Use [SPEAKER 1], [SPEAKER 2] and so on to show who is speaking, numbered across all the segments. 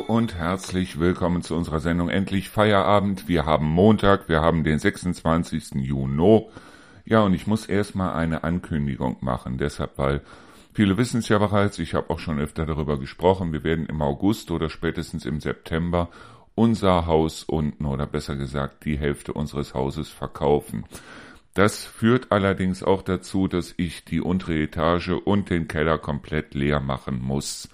[SPEAKER 1] und herzlich willkommen zu unserer Sendung Endlich Feierabend. Wir haben Montag, wir haben den 26. Juni. Ja, und ich muss erstmal eine Ankündigung machen, deshalb, weil viele wissen es ja bereits, ich habe auch schon öfter darüber gesprochen, wir werden im August oder spätestens im September unser Haus unten oder besser gesagt die Hälfte unseres Hauses verkaufen. Das führt allerdings auch dazu, dass ich die untere Etage und den Keller komplett leer machen muss.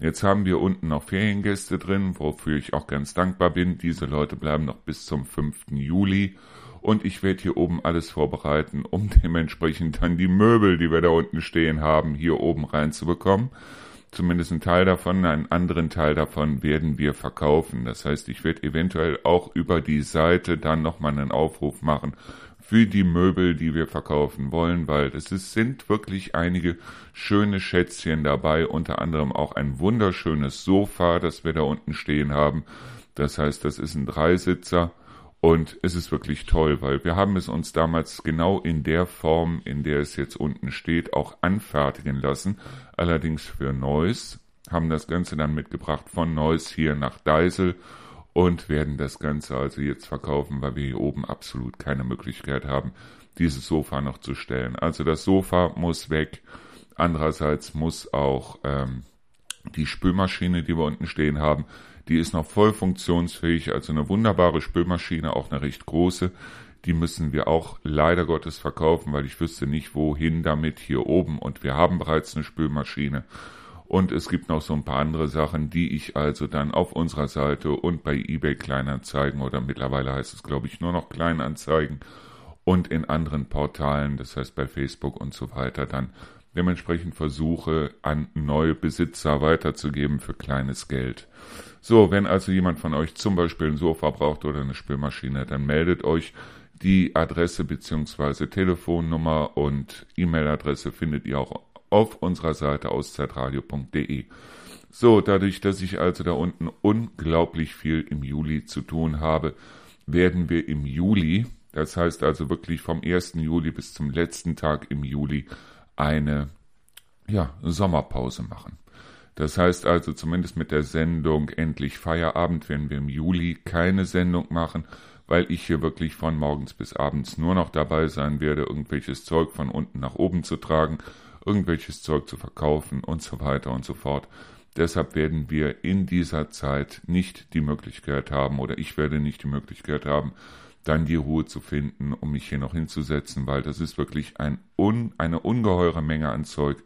[SPEAKER 1] Jetzt haben wir unten noch Feriengäste drin, wofür ich auch ganz dankbar bin. Diese Leute bleiben noch bis zum 5. Juli. Und ich werde hier oben alles vorbereiten, um dementsprechend dann die Möbel, die wir da unten stehen haben, hier oben reinzubekommen. Zumindest ein Teil davon, einen anderen Teil davon werden wir verkaufen. Das heißt, ich werde eventuell auch über die Seite dann nochmal einen Aufruf machen für die Möbel, die wir verkaufen wollen, weil es ist, sind wirklich einige schöne Schätzchen dabei, unter anderem auch ein wunderschönes Sofa, das wir da unten stehen haben. Das heißt, das ist ein Dreisitzer und es ist wirklich toll, weil wir haben es uns damals genau in der Form, in der es jetzt unten steht, auch anfertigen lassen, allerdings für Neuss, haben das Ganze dann mitgebracht von Neuss hier nach Deisel und werden das Ganze also jetzt verkaufen, weil wir hier oben absolut keine Möglichkeit haben, dieses Sofa noch zu stellen. Also das Sofa muss weg. Andererseits muss auch ähm, die Spülmaschine, die wir unten stehen haben, die ist noch voll funktionsfähig, also eine wunderbare Spülmaschine, auch eine recht große. Die müssen wir auch leider Gottes verkaufen, weil ich wüsste nicht, wohin damit hier oben. Und wir haben bereits eine Spülmaschine. Und es gibt noch so ein paar andere Sachen, die ich also dann auf unserer Seite und bei eBay Kleinanzeigen oder mittlerweile heißt es glaube ich nur noch Kleinanzeigen und in anderen Portalen, das heißt bei Facebook und so weiter, dann dementsprechend versuche an neue Besitzer weiterzugeben für kleines Geld. So, wenn also jemand von euch zum Beispiel ein Sofa braucht oder eine Spülmaschine, dann meldet euch. Die Adresse bzw. Telefonnummer und E-Mail-Adresse findet ihr auch auf unserer Seite auszeitradio.de. So, dadurch, dass ich also da unten unglaublich viel im Juli zu tun habe, werden wir im Juli, das heißt also wirklich vom 1. Juli bis zum letzten Tag im Juli, eine ja, Sommerpause machen. Das heißt also zumindest mit der Sendung Endlich Feierabend werden wir im Juli keine Sendung machen, weil ich hier wirklich von morgens bis abends nur noch dabei sein werde, irgendwelches Zeug von unten nach oben zu tragen irgendwelches Zeug zu verkaufen und so weiter und so fort. Deshalb werden wir in dieser Zeit nicht die Möglichkeit haben oder ich werde nicht die Möglichkeit haben, dann die Ruhe zu finden, um mich hier noch hinzusetzen, weil das ist wirklich ein un, eine ungeheure Menge an Zeug,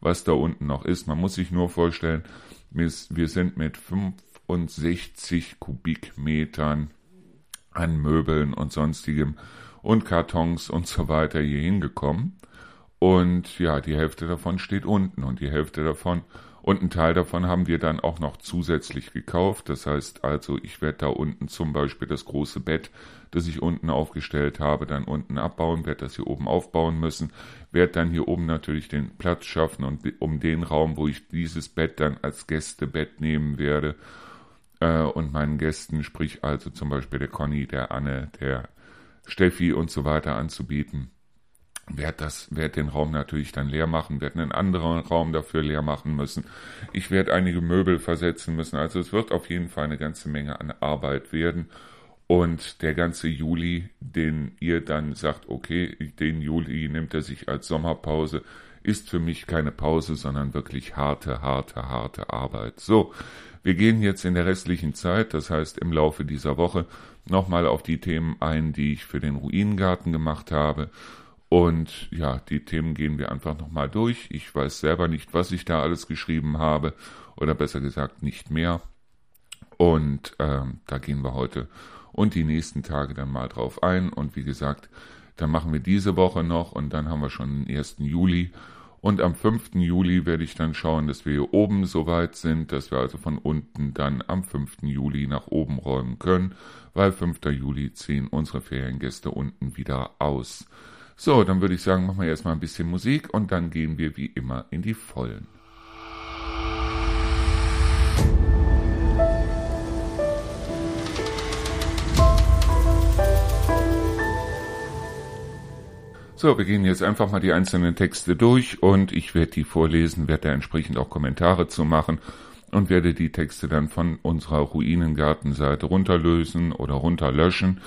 [SPEAKER 1] was da unten noch ist. Man muss sich nur vorstellen, wir sind mit 65 Kubikmetern an Möbeln und sonstigem und Kartons und so weiter hier hingekommen. Und ja, die Hälfte davon steht unten und die Hälfte davon und ein Teil davon haben wir dann auch noch zusätzlich gekauft. Das heißt also, ich werde da unten zum Beispiel das große Bett, das ich unten aufgestellt habe, dann unten abbauen, werde das hier oben aufbauen müssen, werde dann hier oben natürlich den Platz schaffen und um den Raum, wo ich dieses Bett dann als Gästebett nehmen werde äh, und meinen Gästen, sprich also zum Beispiel der Conny, der Anne, der Steffi und so weiter anzubieten werde das, werde den Raum natürlich dann leer machen, werde einen anderen Raum dafür leer machen müssen. Ich werde einige Möbel versetzen müssen. Also es wird auf jeden Fall eine ganze Menge an Arbeit werden. Und der ganze Juli, den ihr dann sagt, okay, den Juli nimmt er sich als Sommerpause, ist für mich keine Pause, sondern wirklich harte, harte, harte Arbeit. So, wir gehen jetzt in der restlichen Zeit, das heißt im Laufe dieser Woche, nochmal auf die Themen ein, die ich für den Ruinengarten gemacht habe und ja, die Themen gehen wir einfach nochmal durch. Ich weiß selber nicht, was ich da alles geschrieben habe, oder besser gesagt nicht mehr. Und ähm, da gehen wir heute und die nächsten Tage dann mal drauf ein. Und wie gesagt, dann machen wir diese Woche noch und dann haben wir schon den 1. Juli. Und am 5. Juli werde ich dann schauen, dass wir hier oben so weit sind, dass wir also von unten dann am 5. Juli nach oben räumen können, weil 5. Juli ziehen unsere Feriengäste unten wieder aus. So, dann würde ich sagen, machen wir erstmal ein bisschen Musik und dann gehen wir wie immer in die Vollen. So, wir gehen jetzt einfach mal die einzelnen Texte durch und ich werde die vorlesen, werde da entsprechend auch Kommentare zu machen und werde die Texte dann von unserer Ruinengartenseite runterlösen oder runterlöschen.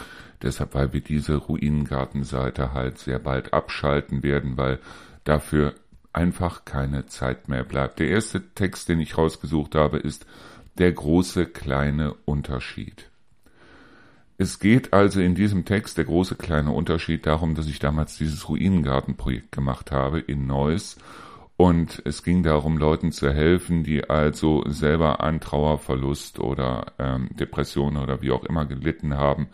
[SPEAKER 1] Deshalb, weil wir diese Ruinengartenseite halt sehr bald abschalten werden, weil dafür einfach keine Zeit mehr bleibt. Der erste Text, den ich rausgesucht habe, ist der große kleine Unterschied. Es geht also in diesem Text der große kleine Unterschied darum, dass ich damals dieses Ruinengartenprojekt gemacht habe in Neuss und es ging darum, Leuten zu helfen, die also selber an Trauerverlust oder ähm, Depression oder wie auch immer gelitten haben.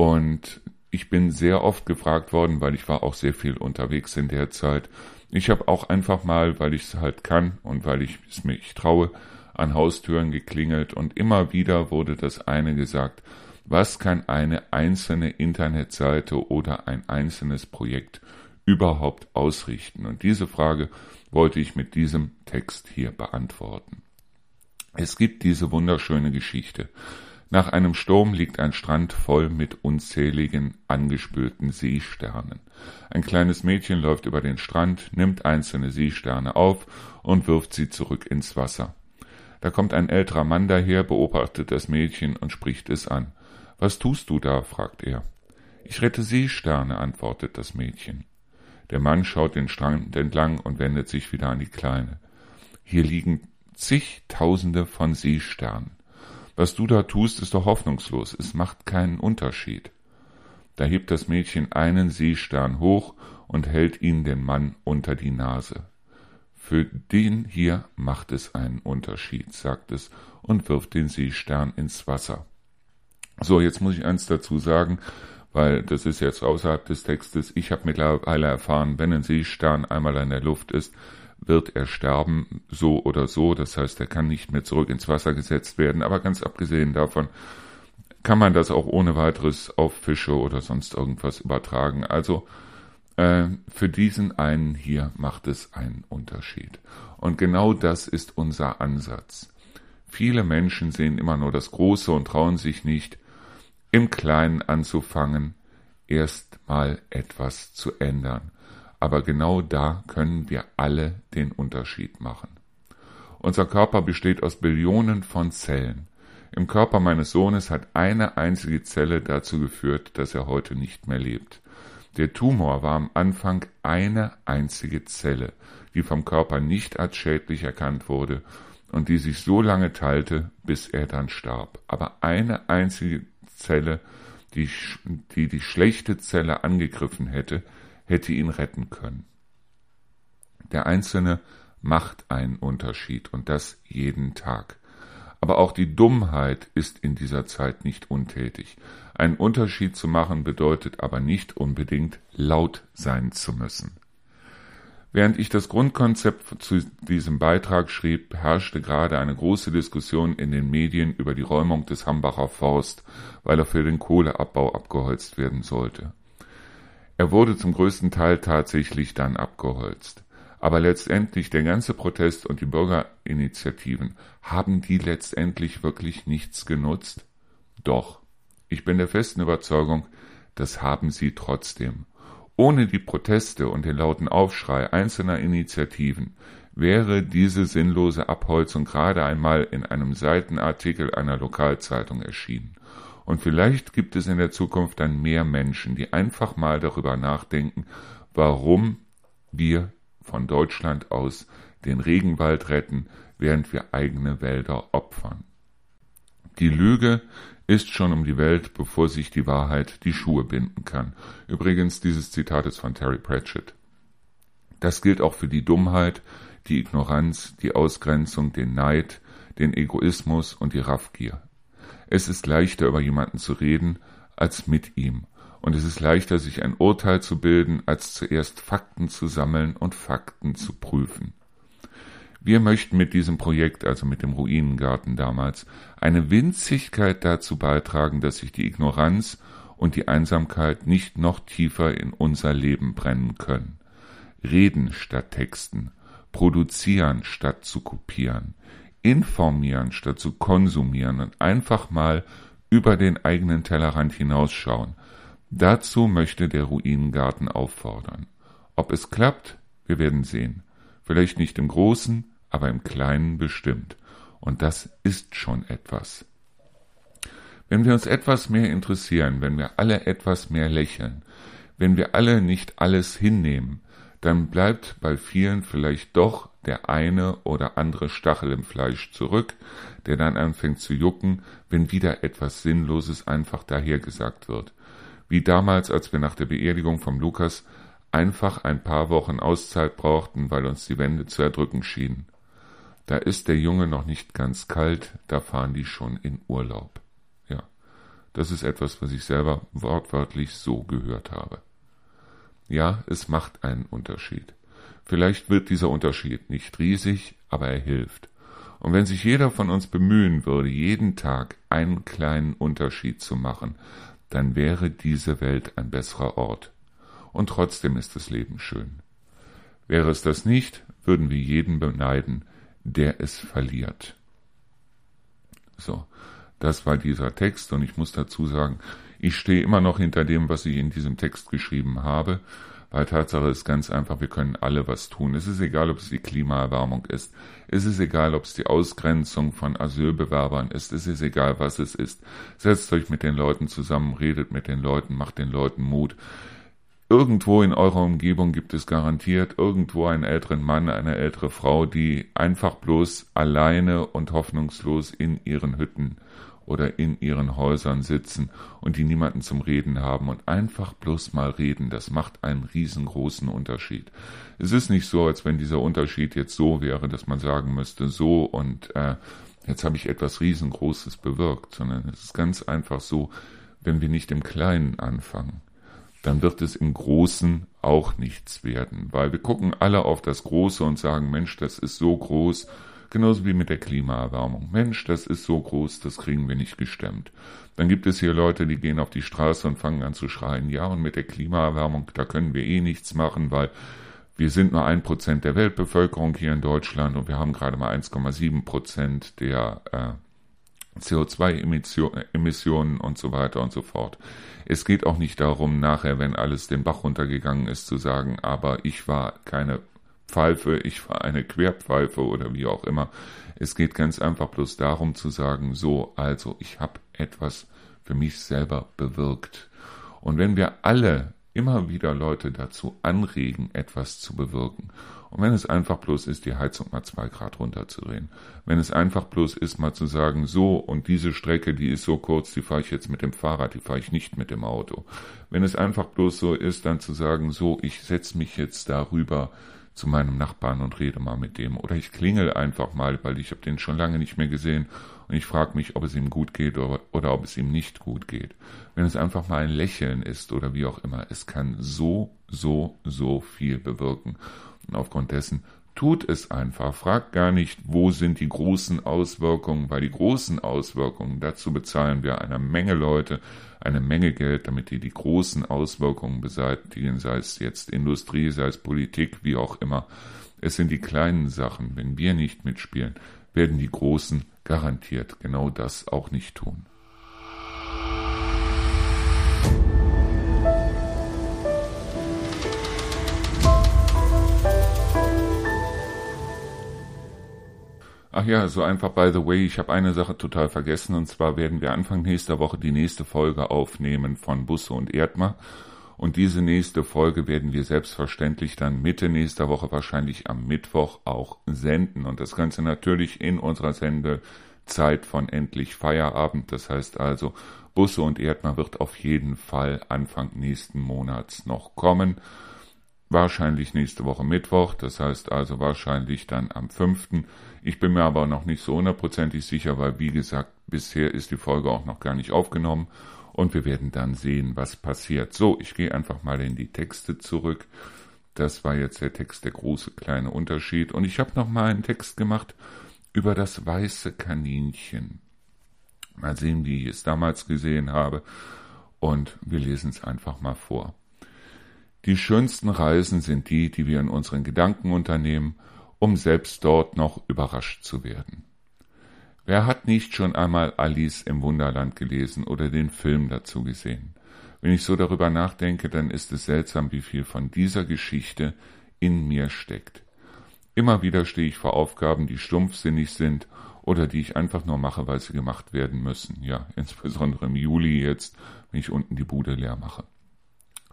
[SPEAKER 1] Und ich bin sehr oft gefragt worden, weil ich war auch sehr viel unterwegs in der Zeit. Ich habe auch einfach mal, weil ich es halt kann und weil ich es mich traue, an Haustüren geklingelt und immer wieder wurde das eine gesagt, was kann eine einzelne Internetseite oder ein einzelnes Projekt überhaupt ausrichten? Und diese Frage wollte ich mit diesem Text hier beantworten. Es gibt diese wunderschöne Geschichte. Nach einem Sturm liegt ein Strand voll mit unzähligen angespülten Seesternen. Ein kleines Mädchen läuft über den Strand, nimmt einzelne Seesterne auf und wirft sie zurück ins Wasser. Da kommt ein älterer Mann daher, beobachtet das Mädchen und spricht es an. Was tust du da? fragt er. Ich rette Seesterne, antwortet das Mädchen. Der Mann schaut den Strand entlang und wendet sich wieder an die Kleine. Hier liegen zigtausende von Seesternen. Was du da tust, ist doch hoffnungslos. Es macht keinen Unterschied. Da hebt das Mädchen einen Seestern hoch und hält ihn den Mann unter die Nase. Für den hier macht es einen Unterschied, sagt es und wirft den Seestern ins Wasser. So, jetzt muss ich eins dazu sagen weil das ist jetzt außerhalb des Textes. Ich habe mittlerweile erfahren, wenn ein Seestern einmal in der Luft ist, wird er sterben, so oder so. Das heißt, er kann nicht mehr zurück ins Wasser gesetzt werden. Aber ganz abgesehen davon kann man das auch ohne weiteres auf Fische oder sonst irgendwas übertragen. Also äh, für diesen einen hier macht es einen Unterschied. Und genau das ist unser Ansatz. Viele Menschen sehen immer nur das Große und trauen sich nicht, im Kleinen anzufangen, erst mal etwas zu ändern. Aber genau da können wir alle den Unterschied machen. Unser Körper besteht aus Billionen von Zellen. Im Körper meines Sohnes hat eine einzige Zelle dazu geführt, dass er heute nicht mehr lebt. Der Tumor war am Anfang eine einzige Zelle, die vom Körper nicht als schädlich erkannt wurde und die sich so lange teilte, bis er dann starb. Aber eine einzige Zelle, die, die die schlechte Zelle angegriffen hätte, hätte ihn retten können. Der Einzelne macht einen Unterschied und das jeden Tag. Aber auch die Dummheit ist in dieser Zeit nicht untätig. Einen Unterschied zu machen bedeutet aber nicht unbedingt laut sein zu müssen. Während ich das Grundkonzept zu diesem Beitrag schrieb, herrschte gerade eine große Diskussion in den Medien über die Räumung des Hambacher Forst, weil er für den Kohleabbau abgeholzt werden sollte. Er wurde zum größten Teil tatsächlich dann abgeholzt. Aber letztendlich der ganze Protest und die Bürgerinitiativen, haben die letztendlich wirklich nichts genutzt? Doch, ich bin der festen Überzeugung, das haben sie trotzdem. Ohne die Proteste und den lauten Aufschrei einzelner Initiativen wäre diese sinnlose Abholzung gerade einmal in einem Seitenartikel einer Lokalzeitung erschienen. Und vielleicht gibt es in der Zukunft dann mehr Menschen, die einfach mal darüber nachdenken, warum wir von Deutschland aus den Regenwald retten, während wir eigene Wälder opfern. Die Lüge ist schon um die Welt, bevor sich die Wahrheit die Schuhe binden kann. Übrigens, dieses Zitat ist von Terry Pratchett. Das gilt auch für die Dummheit, die Ignoranz, die Ausgrenzung, den Neid, den Egoismus und die Raffgier. Es ist leichter, über jemanden zu reden, als mit ihm, und es ist leichter, sich ein Urteil zu bilden, als zuerst Fakten zu sammeln und Fakten zu prüfen. Wir möchten mit diesem Projekt, also mit dem Ruinengarten damals, eine Winzigkeit dazu beitragen, dass sich die Ignoranz und die Einsamkeit nicht noch tiefer in unser Leben brennen können. Reden statt Texten, produzieren statt zu kopieren, informieren statt zu konsumieren und einfach mal über den eigenen Tellerrand hinausschauen. Dazu möchte der Ruinengarten auffordern. Ob es klappt, wir werden sehen. Vielleicht nicht im Großen, aber im Kleinen bestimmt. Und das ist schon etwas. Wenn wir uns etwas mehr interessieren, wenn wir alle etwas mehr lächeln, wenn wir alle nicht alles hinnehmen, dann bleibt bei vielen vielleicht doch der eine oder andere Stachel im Fleisch zurück, der dann anfängt zu jucken, wenn wieder etwas Sinnloses einfach dahergesagt wird. Wie damals, als wir nach der Beerdigung vom Lukas einfach ein paar Wochen Auszeit brauchten, weil uns die Wände zu erdrücken schienen. Da ist der Junge noch nicht ganz kalt, da fahren die schon in Urlaub. Ja, das ist etwas, was ich selber wortwörtlich so gehört habe. Ja, es macht einen Unterschied. Vielleicht wird dieser Unterschied nicht riesig, aber er hilft. Und wenn sich jeder von uns bemühen würde, jeden Tag einen kleinen Unterschied zu machen, dann wäre diese Welt ein besserer Ort. Und trotzdem ist das Leben schön. Wäre es das nicht, würden wir jeden beneiden, der es verliert. So, das war dieser Text und ich muss dazu sagen, ich stehe immer noch hinter dem, was ich in diesem Text geschrieben habe, weil Tatsache ist ganz einfach, wir können alle was tun. Es ist egal, ob es die Klimaerwärmung ist. Es ist egal, ob es die Ausgrenzung von Asylbewerbern ist. Es ist egal, was es ist. Setzt euch mit den Leuten zusammen, redet mit den Leuten, macht den Leuten Mut. Irgendwo in eurer Umgebung gibt es garantiert irgendwo einen älteren Mann, eine ältere Frau, die einfach bloß alleine und hoffnungslos in ihren Hütten oder in ihren Häusern sitzen und die niemanden zum Reden haben und einfach bloß mal reden, das macht einen riesengroßen Unterschied. Es ist nicht so, als wenn dieser Unterschied jetzt so wäre, dass man sagen müsste, so und äh, jetzt habe ich etwas riesengroßes bewirkt, sondern es ist ganz einfach so, wenn wir nicht im Kleinen anfangen dann wird es im Großen auch nichts werden, weil wir gucken alle auf das Große und sagen, Mensch, das ist so groß, genauso wie mit der Klimaerwärmung. Mensch, das ist so groß, das kriegen wir nicht gestemmt. Dann gibt es hier Leute, die gehen auf die Straße und fangen an zu schreien, ja, und mit der Klimaerwärmung, da können wir eh nichts machen, weil wir sind nur ein Prozent der Weltbevölkerung hier in Deutschland und wir haben gerade mal 1,7 Prozent der äh, CO2-Emissionen und so weiter und so fort. Es geht auch nicht darum, nachher, wenn alles den Bach runtergegangen ist, zu sagen, aber ich war keine Pfeife, ich war eine Querpfeife oder wie auch immer. Es geht ganz einfach bloß darum zu sagen, so, also ich habe etwas für mich selber bewirkt. Und wenn wir alle immer wieder Leute dazu anregen, etwas zu bewirken und wenn es einfach bloß ist, die Heizung mal zwei Grad runterzudrehen, wenn es einfach bloß ist, mal zu sagen, so und diese Strecke, die ist so kurz, die fahre ich jetzt mit dem Fahrrad, die fahre ich nicht mit dem Auto. Wenn es einfach bloß so ist, dann zu sagen, so, ich setze mich jetzt darüber zu meinem Nachbarn und rede mal mit dem. Oder ich klingel einfach mal, weil ich habe den schon lange nicht mehr gesehen und ich frage mich, ob es ihm gut geht oder, oder ob es ihm nicht gut geht. Wenn es einfach mal ein Lächeln ist oder wie auch immer, es kann so, so, so viel bewirken. Und aufgrund dessen tut es einfach. Fragt gar nicht, wo sind die großen Auswirkungen, weil die großen Auswirkungen, dazu bezahlen wir eine Menge Leute, eine Menge Geld, damit die die großen Auswirkungen beseitigen, sei es jetzt Industrie, sei es Politik, wie auch immer. Es sind die kleinen Sachen. Wenn wir nicht mitspielen, werden die großen garantiert genau das auch nicht tun. Ach ja, so einfach by the way, ich habe eine Sache total vergessen und zwar werden wir Anfang nächster Woche die nächste Folge aufnehmen von Busse und Erdmer und diese nächste Folge werden wir selbstverständlich dann Mitte nächster Woche wahrscheinlich am Mittwoch auch senden. Und das Ganze natürlich in unserer Sendezeit von endlich Feierabend, das heißt also Busse und Erdmer wird auf jeden Fall Anfang nächsten Monats noch kommen wahrscheinlich nächste Woche Mittwoch, das heißt also wahrscheinlich dann am 5. Ich bin mir aber noch nicht so hundertprozentig sicher, weil wie gesagt, bisher ist die Folge auch noch gar nicht aufgenommen und wir werden dann sehen, was passiert. So, ich gehe einfach mal in die Texte zurück. Das war jetzt der Text, der große kleine Unterschied. Und ich habe noch mal einen Text gemacht über das weiße Kaninchen. Mal sehen, wie ich es damals gesehen habe. Und wir lesen es einfach mal vor. Die schönsten Reisen sind die, die wir in unseren Gedanken unternehmen, um selbst dort noch überrascht zu werden. Wer hat nicht schon einmal Alice im Wunderland gelesen oder den Film dazu gesehen? Wenn ich so darüber nachdenke, dann ist es seltsam, wie viel von dieser Geschichte in mir steckt. Immer wieder stehe ich vor Aufgaben, die stumpfsinnig sind oder die ich einfach nur mache, weil sie gemacht werden müssen. Ja, insbesondere im Juli jetzt, wenn ich unten die Bude leer mache.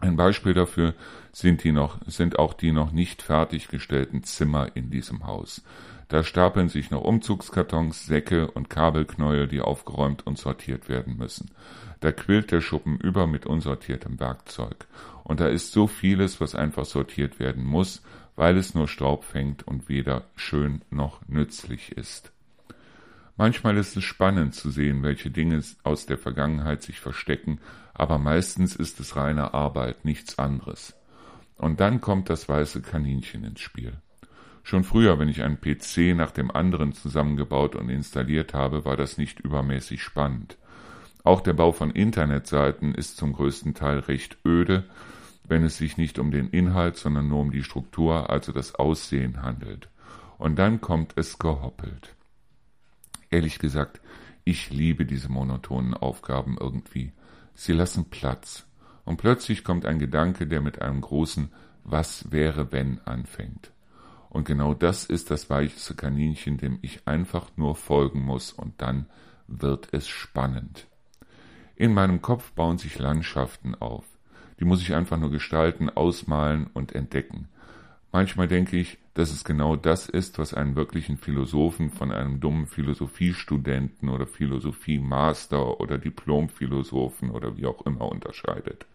[SPEAKER 1] Ein Beispiel dafür sind, die noch, sind auch die noch nicht fertiggestellten Zimmer in diesem Haus. Da stapeln sich noch Umzugskartons, Säcke und Kabelknäuel, die aufgeräumt und sortiert werden müssen. Da quillt der Schuppen über mit unsortiertem Werkzeug. Und da ist so vieles, was einfach sortiert werden muss, weil es nur Staub fängt und weder schön noch nützlich ist. Manchmal ist es spannend zu sehen, welche Dinge aus der Vergangenheit sich verstecken, aber meistens ist es reine Arbeit, nichts anderes. Und dann kommt das weiße Kaninchen ins Spiel. Schon früher, wenn ich einen PC nach dem anderen zusammengebaut und installiert habe, war das nicht übermäßig spannend. Auch der Bau von Internetseiten ist zum größten Teil recht öde, wenn es sich nicht um den Inhalt, sondern nur um die Struktur, also das Aussehen handelt. Und dann kommt es gehoppelt. Ehrlich gesagt, ich liebe diese monotonen Aufgaben irgendwie. Sie lassen Platz. Und plötzlich kommt ein Gedanke, der mit einem großen Was wäre wenn anfängt. Und genau das ist das weicheste Kaninchen, dem ich einfach nur folgen muss, und dann wird es spannend. In meinem Kopf bauen sich Landschaften auf. Die muss ich einfach nur gestalten, ausmalen und entdecken. Manchmal denke ich, dass es genau das ist, was einen wirklichen Philosophen von einem dummen Philosophiestudenten oder Philosophiemaster oder Diplomphilosophen oder wie auch immer unterscheidet.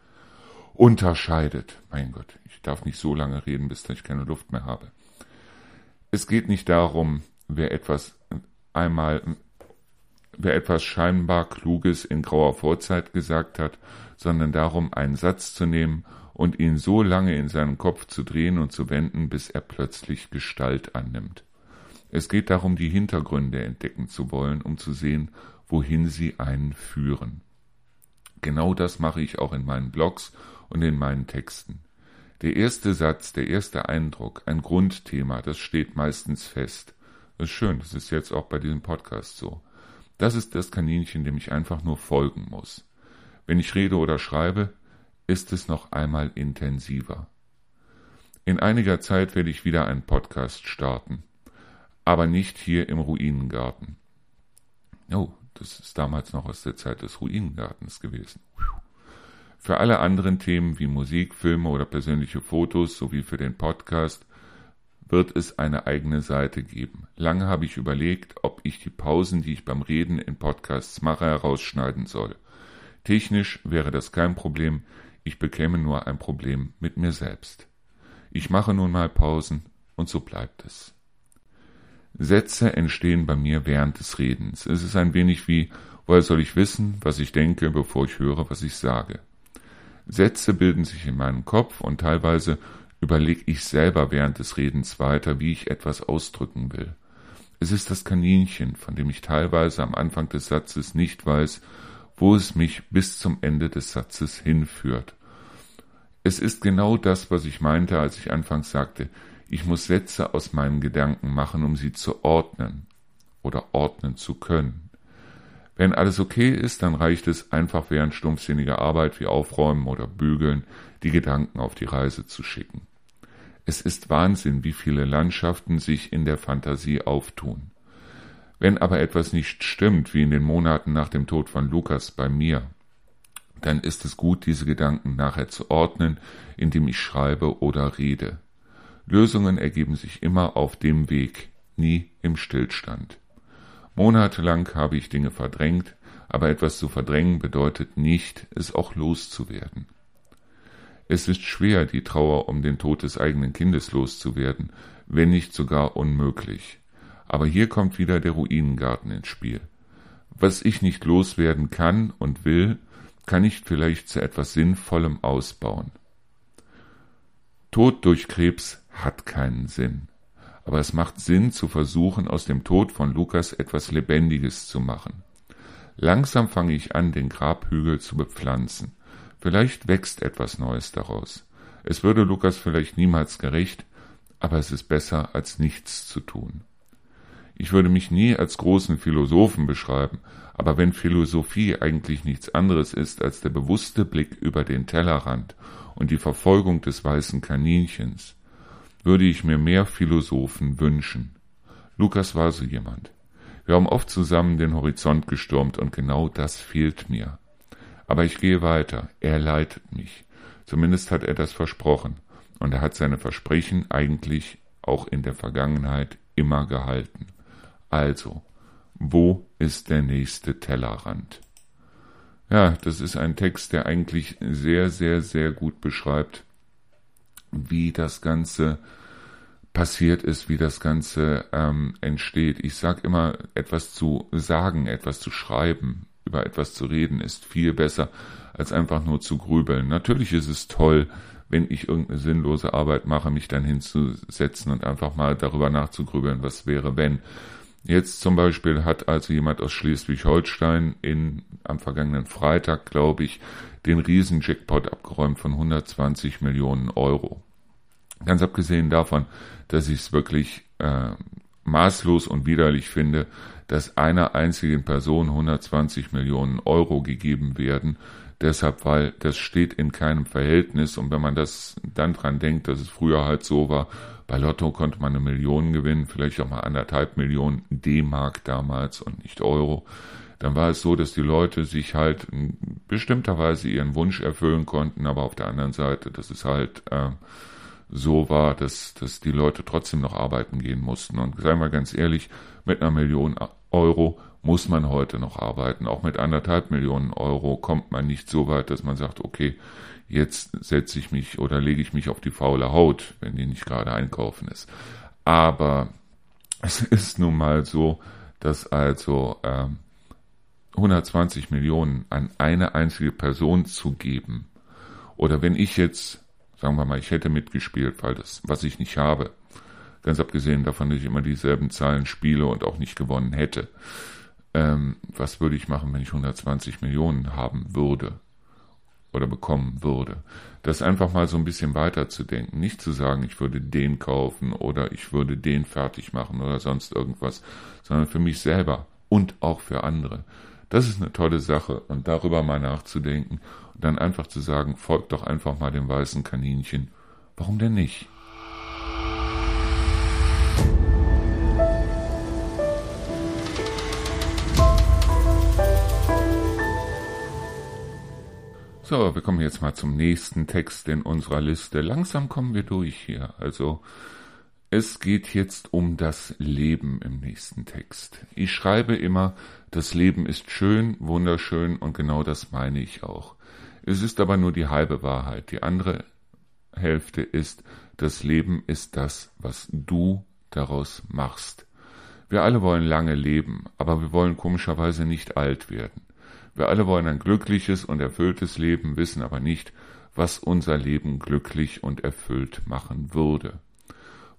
[SPEAKER 1] Unterscheidet. Mein Gott, ich darf nicht so lange reden, bis ich keine Luft mehr habe. Es geht nicht darum, wer etwas einmal wer etwas scheinbar Kluges in grauer Vorzeit gesagt hat, sondern darum, einen Satz zu nehmen und ihn so lange in seinem Kopf zu drehen und zu wenden, bis er plötzlich Gestalt annimmt. Es geht darum, die Hintergründe entdecken zu wollen, um zu sehen, wohin sie einen führen. Genau das mache ich auch in meinen Blogs und in meinen Texten. Der erste Satz, der erste Eindruck, ein Grundthema, das steht meistens fest. Das ist schön, das ist jetzt auch bei diesem Podcast so. Das ist das Kaninchen, dem ich einfach nur folgen muss. Wenn ich rede oder schreibe, ist es noch einmal intensiver. In einiger Zeit werde ich wieder einen Podcast starten, aber nicht hier im Ruinengarten. Oh, das ist damals noch aus der Zeit des Ruinengartens gewesen. Für alle anderen Themen wie Musik, Filme oder persönliche Fotos sowie für den Podcast wird es eine eigene Seite geben. Lange habe ich überlegt, ob ich die Pausen, die ich beim Reden in Podcasts mache, herausschneiden soll. Technisch wäre das kein Problem, ich bekäme nur ein Problem mit mir selbst. Ich mache nun mal Pausen und so bleibt es. Sätze entstehen bei mir während des Redens. Es ist ein wenig wie, woher soll ich wissen, was ich denke, bevor ich höre, was ich sage. Sätze bilden sich in meinem Kopf und teilweise überlege ich selber während des Redens weiter, wie ich etwas ausdrücken will. Es ist das Kaninchen, von dem ich teilweise am Anfang des Satzes nicht weiß, wo es mich bis zum Ende des Satzes hinführt. Es ist genau das, was ich meinte, als ich anfangs sagte, ich muss Sätze aus meinen Gedanken machen, um sie zu ordnen oder ordnen zu können. Wenn alles okay ist, dann reicht es einfach während stumpfsinniger Arbeit wie Aufräumen oder Bügeln, die Gedanken auf die Reise zu schicken. Es ist Wahnsinn, wie viele Landschaften sich in der Fantasie auftun. Wenn aber etwas nicht stimmt, wie in den Monaten nach dem Tod von Lukas bei mir, dann ist es gut, diese Gedanken nachher zu ordnen, indem ich schreibe oder rede. Lösungen ergeben sich immer auf dem Weg, nie im Stillstand. Monatelang habe ich Dinge verdrängt, aber etwas zu verdrängen bedeutet nicht, es auch loszuwerden. Es ist schwer, die Trauer um den Tod des eigenen Kindes loszuwerden, wenn nicht sogar unmöglich. Aber hier kommt wieder der Ruinengarten ins Spiel. Was ich nicht loswerden kann und will, kann ich vielleicht zu etwas Sinnvollem ausbauen. Tod durch Krebs hat keinen Sinn. Aber es macht Sinn zu versuchen, aus dem Tod von Lukas etwas Lebendiges zu machen. Langsam fange ich an, den Grabhügel zu bepflanzen. Vielleicht wächst etwas Neues daraus. Es würde Lukas vielleicht niemals gerecht, aber es ist besser, als nichts zu tun. Ich würde mich nie als großen Philosophen beschreiben, aber wenn Philosophie eigentlich nichts anderes ist als der bewusste Blick über den Tellerrand und die Verfolgung des weißen Kaninchens, würde ich mir mehr Philosophen wünschen. Lukas war so jemand. Wir haben oft zusammen den Horizont gestürmt und genau das fehlt mir. Aber ich gehe weiter. Er leitet mich. Zumindest hat er das versprochen. Und er hat seine Versprechen eigentlich auch in der Vergangenheit immer gehalten. Also, wo ist der nächste Tellerrand? Ja, das ist ein Text, der eigentlich sehr, sehr, sehr gut beschreibt, wie das Ganze passiert ist, wie das Ganze ähm, entsteht. Ich sage immer, etwas zu sagen, etwas zu schreiben, über etwas zu reden, ist viel besser, als einfach nur zu grübeln. Natürlich ist es toll, wenn ich irgendeine sinnlose Arbeit mache, mich dann hinzusetzen und einfach mal darüber nachzugrübeln, was wäre, wenn. Jetzt zum Beispiel hat also jemand aus Schleswig-Holstein in, am vergangenen Freitag, glaube ich, den Riesen-Jackpot abgeräumt von 120 Millionen Euro. Ganz abgesehen davon, dass ich es wirklich äh, maßlos und widerlich finde, dass einer einzigen Person 120 Millionen Euro gegeben werden, deshalb, weil das steht in keinem Verhältnis und wenn man das dann dran denkt, dass es früher halt so war, bei Lotto konnte man eine Million gewinnen, vielleicht auch mal anderthalb Millionen D-Mark damals und nicht Euro, dann war es so, dass die Leute sich halt in bestimmter Weise ihren Wunsch erfüllen konnten, aber auf der anderen Seite, dass es halt äh, so war, dass, dass die Leute trotzdem noch arbeiten gehen mussten. Und seien wir ganz ehrlich, mit einer Million Euro muss man heute noch arbeiten. Auch mit anderthalb Millionen Euro kommt man nicht so weit, dass man sagt, okay, jetzt setze ich mich oder lege ich mich auf die faule Haut, wenn die nicht gerade einkaufen ist. Aber es ist nun mal so, dass also äh, 120 Millionen an eine einzige Person zu geben, oder wenn ich jetzt, sagen wir mal, ich hätte mitgespielt, weil das, was ich nicht habe, ganz abgesehen davon, dass ich immer dieselben Zahlen spiele und auch nicht gewonnen hätte, ähm, was würde ich machen, wenn ich 120 Millionen haben würde? Oder bekommen würde. Das einfach mal so ein bisschen weiterzudenken. Nicht zu sagen, ich würde den kaufen oder ich würde den fertig machen oder sonst irgendwas, sondern für mich selber und auch für andere. Das ist eine tolle Sache und darüber mal nachzudenken und dann einfach zu sagen, folgt doch einfach mal dem weißen Kaninchen. Warum denn nicht? So, wir kommen jetzt mal zum nächsten Text in unserer Liste. Langsam kommen wir durch hier. Also, es geht jetzt um das Leben im nächsten Text. Ich schreibe immer, das Leben ist schön, wunderschön und genau das meine ich auch. Es ist aber nur die halbe Wahrheit. Die andere Hälfte ist, das Leben ist das, was du daraus machst. Wir alle wollen lange leben, aber wir wollen komischerweise nicht alt werden. Wir alle wollen ein glückliches und erfülltes Leben, wissen aber nicht, was unser Leben glücklich und erfüllt machen würde.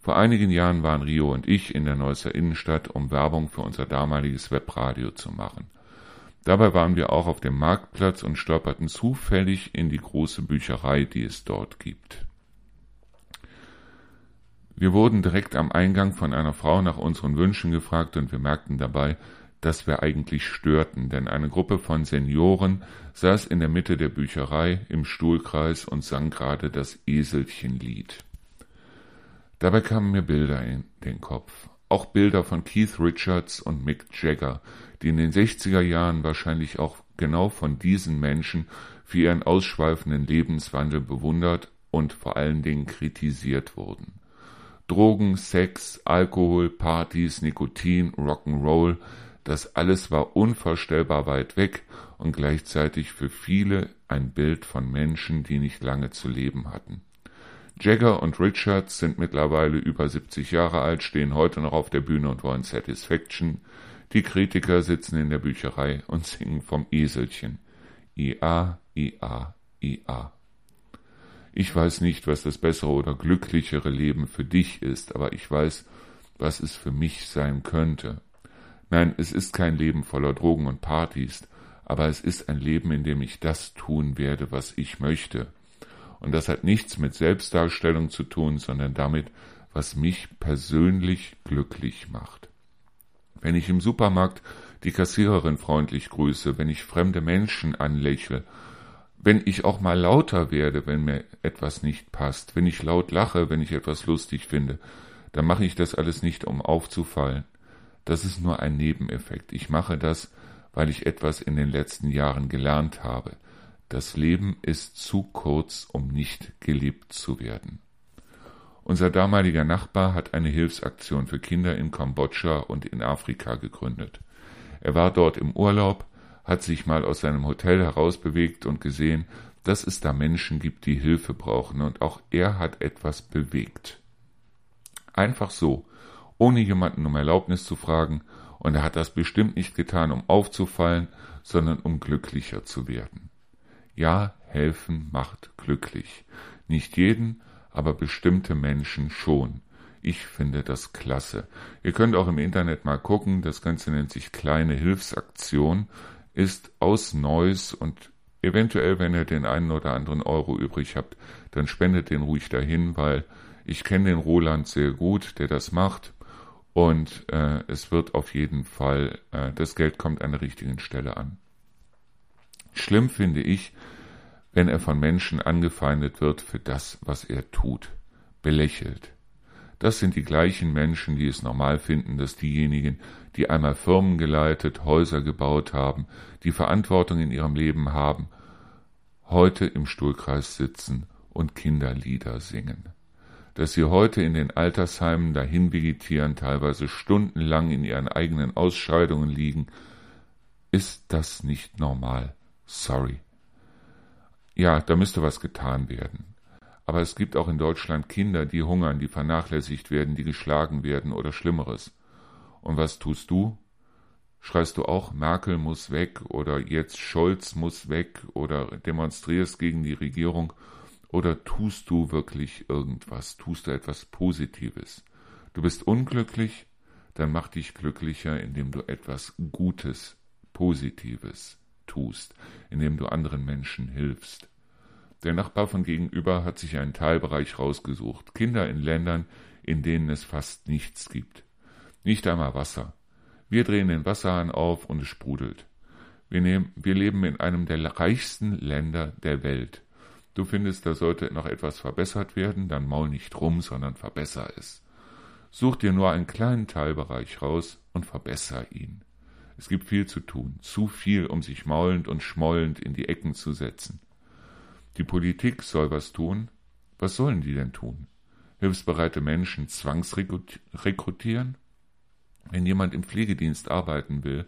[SPEAKER 1] Vor einigen Jahren waren Rio und ich in der Neusser Innenstadt, um Werbung für unser damaliges Webradio zu machen. Dabei waren wir auch auf dem Marktplatz und stolperten zufällig in die große Bücherei, die es dort gibt. Wir wurden direkt am Eingang von einer Frau nach unseren Wünschen gefragt und wir merkten dabei, dass wir eigentlich störten, denn eine Gruppe von Senioren saß in der Mitte der Bücherei im Stuhlkreis und sang gerade das Eselchenlied. Dabei kamen mir Bilder in den Kopf, auch Bilder von Keith Richards und Mick Jagger, die in den 60er Jahren wahrscheinlich auch genau von diesen Menschen für ihren ausschweifenden Lebenswandel bewundert und vor allen Dingen kritisiert wurden. Drogen, Sex, Alkohol, Partys, Nikotin, Rock'n'Roll, das alles war unvorstellbar weit weg und gleichzeitig für viele ein Bild von Menschen, die nicht lange zu leben hatten. Jagger und Richards sind mittlerweile über 70 Jahre alt, stehen heute noch auf der Bühne und wollen Satisfaction. Die Kritiker sitzen in der Bücherei und singen vom Eselchen. IA, IA, IA. Ich weiß nicht, was das bessere oder glücklichere Leben für dich ist, aber ich weiß, was es für mich sein könnte. Nein, es ist kein Leben voller Drogen und Partys, aber es ist ein Leben, in dem ich das tun werde, was ich möchte. Und das hat nichts mit Selbstdarstellung zu tun, sondern damit, was mich persönlich glücklich macht. Wenn ich im Supermarkt die Kassiererin freundlich grüße, wenn ich fremde Menschen anlächle, wenn ich auch mal lauter werde, wenn mir etwas nicht passt, wenn ich laut lache, wenn ich etwas lustig finde, dann mache ich das alles nicht, um aufzufallen. Das ist nur ein Nebeneffekt. Ich mache das, weil ich etwas in den letzten Jahren gelernt habe. Das Leben ist zu kurz, um nicht gelebt zu werden. Unser damaliger Nachbar hat eine Hilfsaktion für Kinder in Kambodscha und in Afrika gegründet. Er war dort im Urlaub, hat sich mal aus seinem Hotel herausbewegt und gesehen, dass es da Menschen gibt, die Hilfe brauchen, und auch er hat etwas bewegt. Einfach so, ohne jemanden um Erlaubnis zu fragen, und er hat das bestimmt nicht getan, um aufzufallen, sondern um glücklicher zu werden. Ja, helfen macht glücklich. Nicht jeden, aber bestimmte Menschen schon. Ich finde das klasse. Ihr könnt auch im Internet mal gucken, das Ganze nennt sich kleine Hilfsaktion, ist aus Neuss und eventuell, wenn ihr den einen oder anderen Euro übrig habt, dann spendet den ruhig dahin, weil ich kenne den Roland sehr gut, der das macht und äh, es wird auf jeden Fall, äh, das Geld kommt an der richtigen Stelle an. Schlimm finde ich, wenn er von Menschen angefeindet wird für das, was er tut, belächelt. Das sind die gleichen Menschen, die es normal finden, dass diejenigen, die einmal Firmen geleitet, Häuser gebaut haben, die Verantwortung in ihrem Leben haben, heute im Stuhlkreis sitzen und Kinderlieder singen. Dass sie heute in den Altersheimen dahin vegetieren, teilweise stundenlang in ihren eigenen Ausscheidungen liegen, ist das nicht normal. Sorry. Ja, da müsste was getan werden. Aber es gibt auch in Deutschland Kinder, die hungern, die vernachlässigt werden, die geschlagen werden oder Schlimmeres. Und was tust du? Schreist du auch, Merkel muss weg oder jetzt Scholz muss weg oder demonstrierst gegen die Regierung oder tust du wirklich irgendwas? Tust du etwas Positives? Du bist unglücklich? Dann mach dich glücklicher, indem du etwas Gutes, Positives tust, indem du anderen Menschen hilfst. Der Nachbar von gegenüber hat sich einen Teilbereich rausgesucht. Kinder in Ländern, in denen es fast nichts gibt. Nicht einmal Wasser. Wir drehen den Wasserhahn auf und es sprudelt. Wir, nehmen, wir leben in einem der reichsten Länder der Welt. Du findest, da sollte noch etwas verbessert werden, dann maul nicht rum, sondern verbesser es. Such dir nur einen kleinen Teilbereich raus und verbesser ihn. Es gibt viel zu tun, zu viel, um sich maulend und schmollend in die Ecken zu setzen. Die Politik soll was tun. Was sollen die denn tun? Hilfsbereite Menschen zwangsrekrutieren? Wenn jemand im Pflegedienst arbeiten will,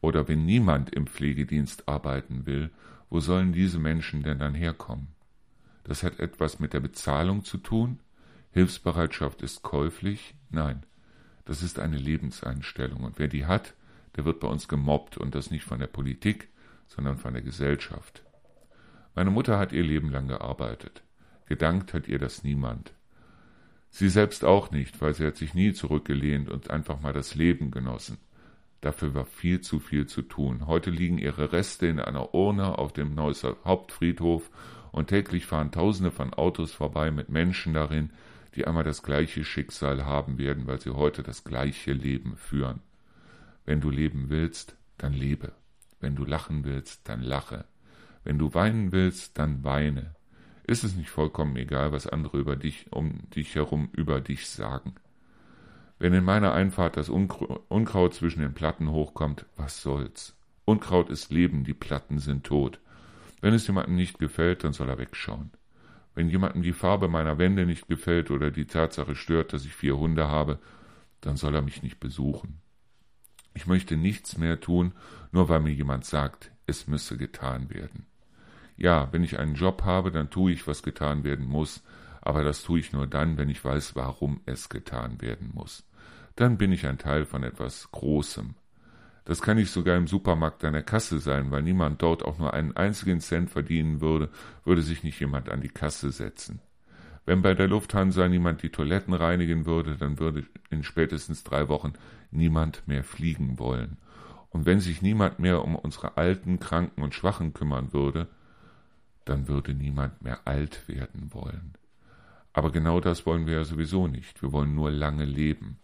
[SPEAKER 1] oder wenn niemand im Pflegedienst arbeiten will, wo sollen diese Menschen denn dann herkommen? Das hat etwas mit der Bezahlung zu tun? Hilfsbereitschaft ist käuflich? Nein, das ist eine Lebenseinstellung. Und wer die hat, der wird bei uns gemobbt und das nicht von der Politik, sondern von der Gesellschaft. Meine Mutter hat ihr Leben lang gearbeitet. Gedankt hat ihr das niemand. Sie selbst auch nicht, weil sie hat sich nie zurückgelehnt und einfach mal das Leben genossen. Dafür war viel zu viel zu tun. Heute liegen ihre Reste in einer Urne auf dem Neusser Hauptfriedhof und täglich fahren Tausende von Autos vorbei mit Menschen darin, die einmal das gleiche Schicksal haben werden, weil sie heute das gleiche Leben führen. Wenn du leben willst, dann lebe. Wenn du lachen willst, dann lache. Wenn du weinen willst, dann weine. Ist es nicht vollkommen egal, was andere über dich, um dich herum über dich sagen? Wenn in meiner Einfahrt das Unkraut zwischen den Platten hochkommt, was soll's? Unkraut ist Leben, die Platten sind tot. Wenn es jemandem nicht gefällt, dann soll er wegschauen. Wenn jemandem die Farbe meiner Wände nicht gefällt oder die Tatsache stört, dass ich vier Hunde habe, dann soll er mich nicht besuchen. Ich möchte nichts mehr tun, nur weil mir jemand sagt, es müsse getan werden. Ja, wenn ich einen Job habe, dann tue ich, was getan werden muss, aber das tue ich nur dann, wenn ich weiß, warum es getan werden muss. Dann bin ich ein Teil von etwas Großem. Das kann ich sogar im Supermarkt an der Kasse sein, weil niemand dort auch nur einen einzigen Cent verdienen würde, würde sich nicht jemand an die Kasse setzen. Wenn bei der Lufthansa niemand die Toiletten reinigen würde, dann würde in spätestens drei Wochen niemand mehr fliegen wollen. Und wenn sich niemand mehr um unsere Alten, Kranken und Schwachen kümmern würde, dann würde niemand mehr alt werden wollen. Aber genau das wollen wir ja sowieso nicht. Wir wollen nur lange leben.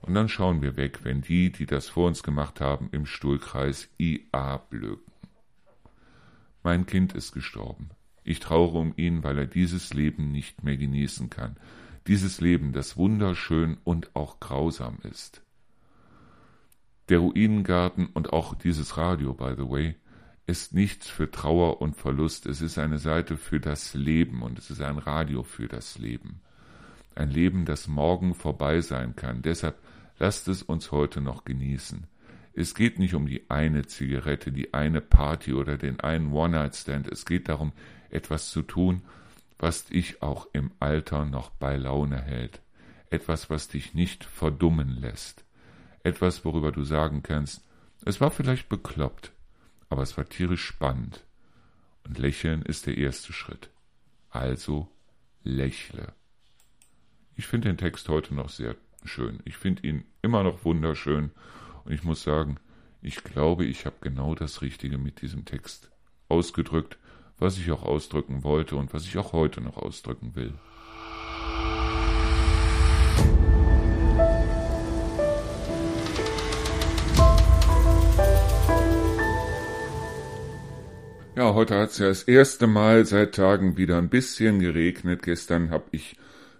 [SPEAKER 1] Und dann schauen wir weg, wenn die, die das vor uns gemacht haben, im Stuhlkreis IA blöken. Mein Kind ist gestorben. Ich trauere um ihn, weil er dieses Leben nicht mehr genießen kann. Dieses Leben, das wunderschön und auch grausam ist. Der Ruinengarten und auch dieses Radio, by the way, ist nichts für Trauer und Verlust. Es ist eine Seite für das Leben und es ist ein Radio für das Leben. Ein Leben, das morgen vorbei sein kann. Deshalb lasst es uns heute noch genießen. Es geht nicht um die eine Zigarette, die eine Party oder den einen One-Night-Stand. Es geht darum, etwas zu tun, was dich auch im Alter noch bei Laune hält. Etwas, was dich nicht verdummen lässt. Etwas, worüber du sagen kannst, es war vielleicht bekloppt, aber es war tierisch spannend. Und lächeln ist der erste Schritt. Also lächle. Ich finde den Text heute noch sehr schön. Ich finde ihn immer noch wunderschön und ich muss sagen, ich glaube, ich habe genau das Richtige mit diesem Text ausgedrückt, was ich auch ausdrücken wollte und was ich auch heute noch ausdrücken will. Ja, heute hat es ja das erste Mal seit Tagen wieder ein bisschen geregnet. Gestern habe ich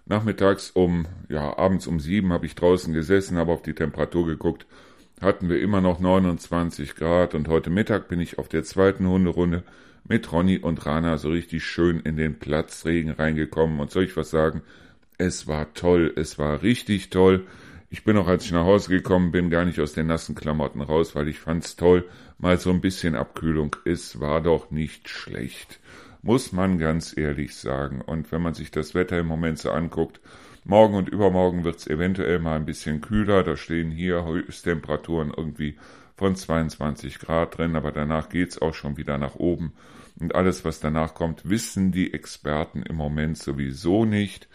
[SPEAKER 1] nachmittags um, ja, abends um sieben habe ich draußen gesessen, habe auf die Temperatur geguckt hatten wir immer noch 29 Grad und heute Mittag bin ich auf der zweiten Hunderunde mit Ronny und Rana so richtig schön in den Platzregen reingekommen und soll ich was sagen? Es war toll, es war richtig toll. Ich bin auch, als ich nach Hause gekommen bin, gar nicht aus den nassen Klamotten raus, weil ich fand's toll. Mal so ein bisschen Abkühlung. Es war doch nicht schlecht. Muss man ganz ehrlich sagen. Und wenn man sich das Wetter im Moment so anguckt, Morgen und übermorgen wird es eventuell mal ein bisschen kühler. Da stehen hier Höchsttemperaturen irgendwie von 22 Grad drin, aber danach geht's auch schon wieder nach oben. Und alles, was danach kommt, wissen die Experten im Moment sowieso nicht.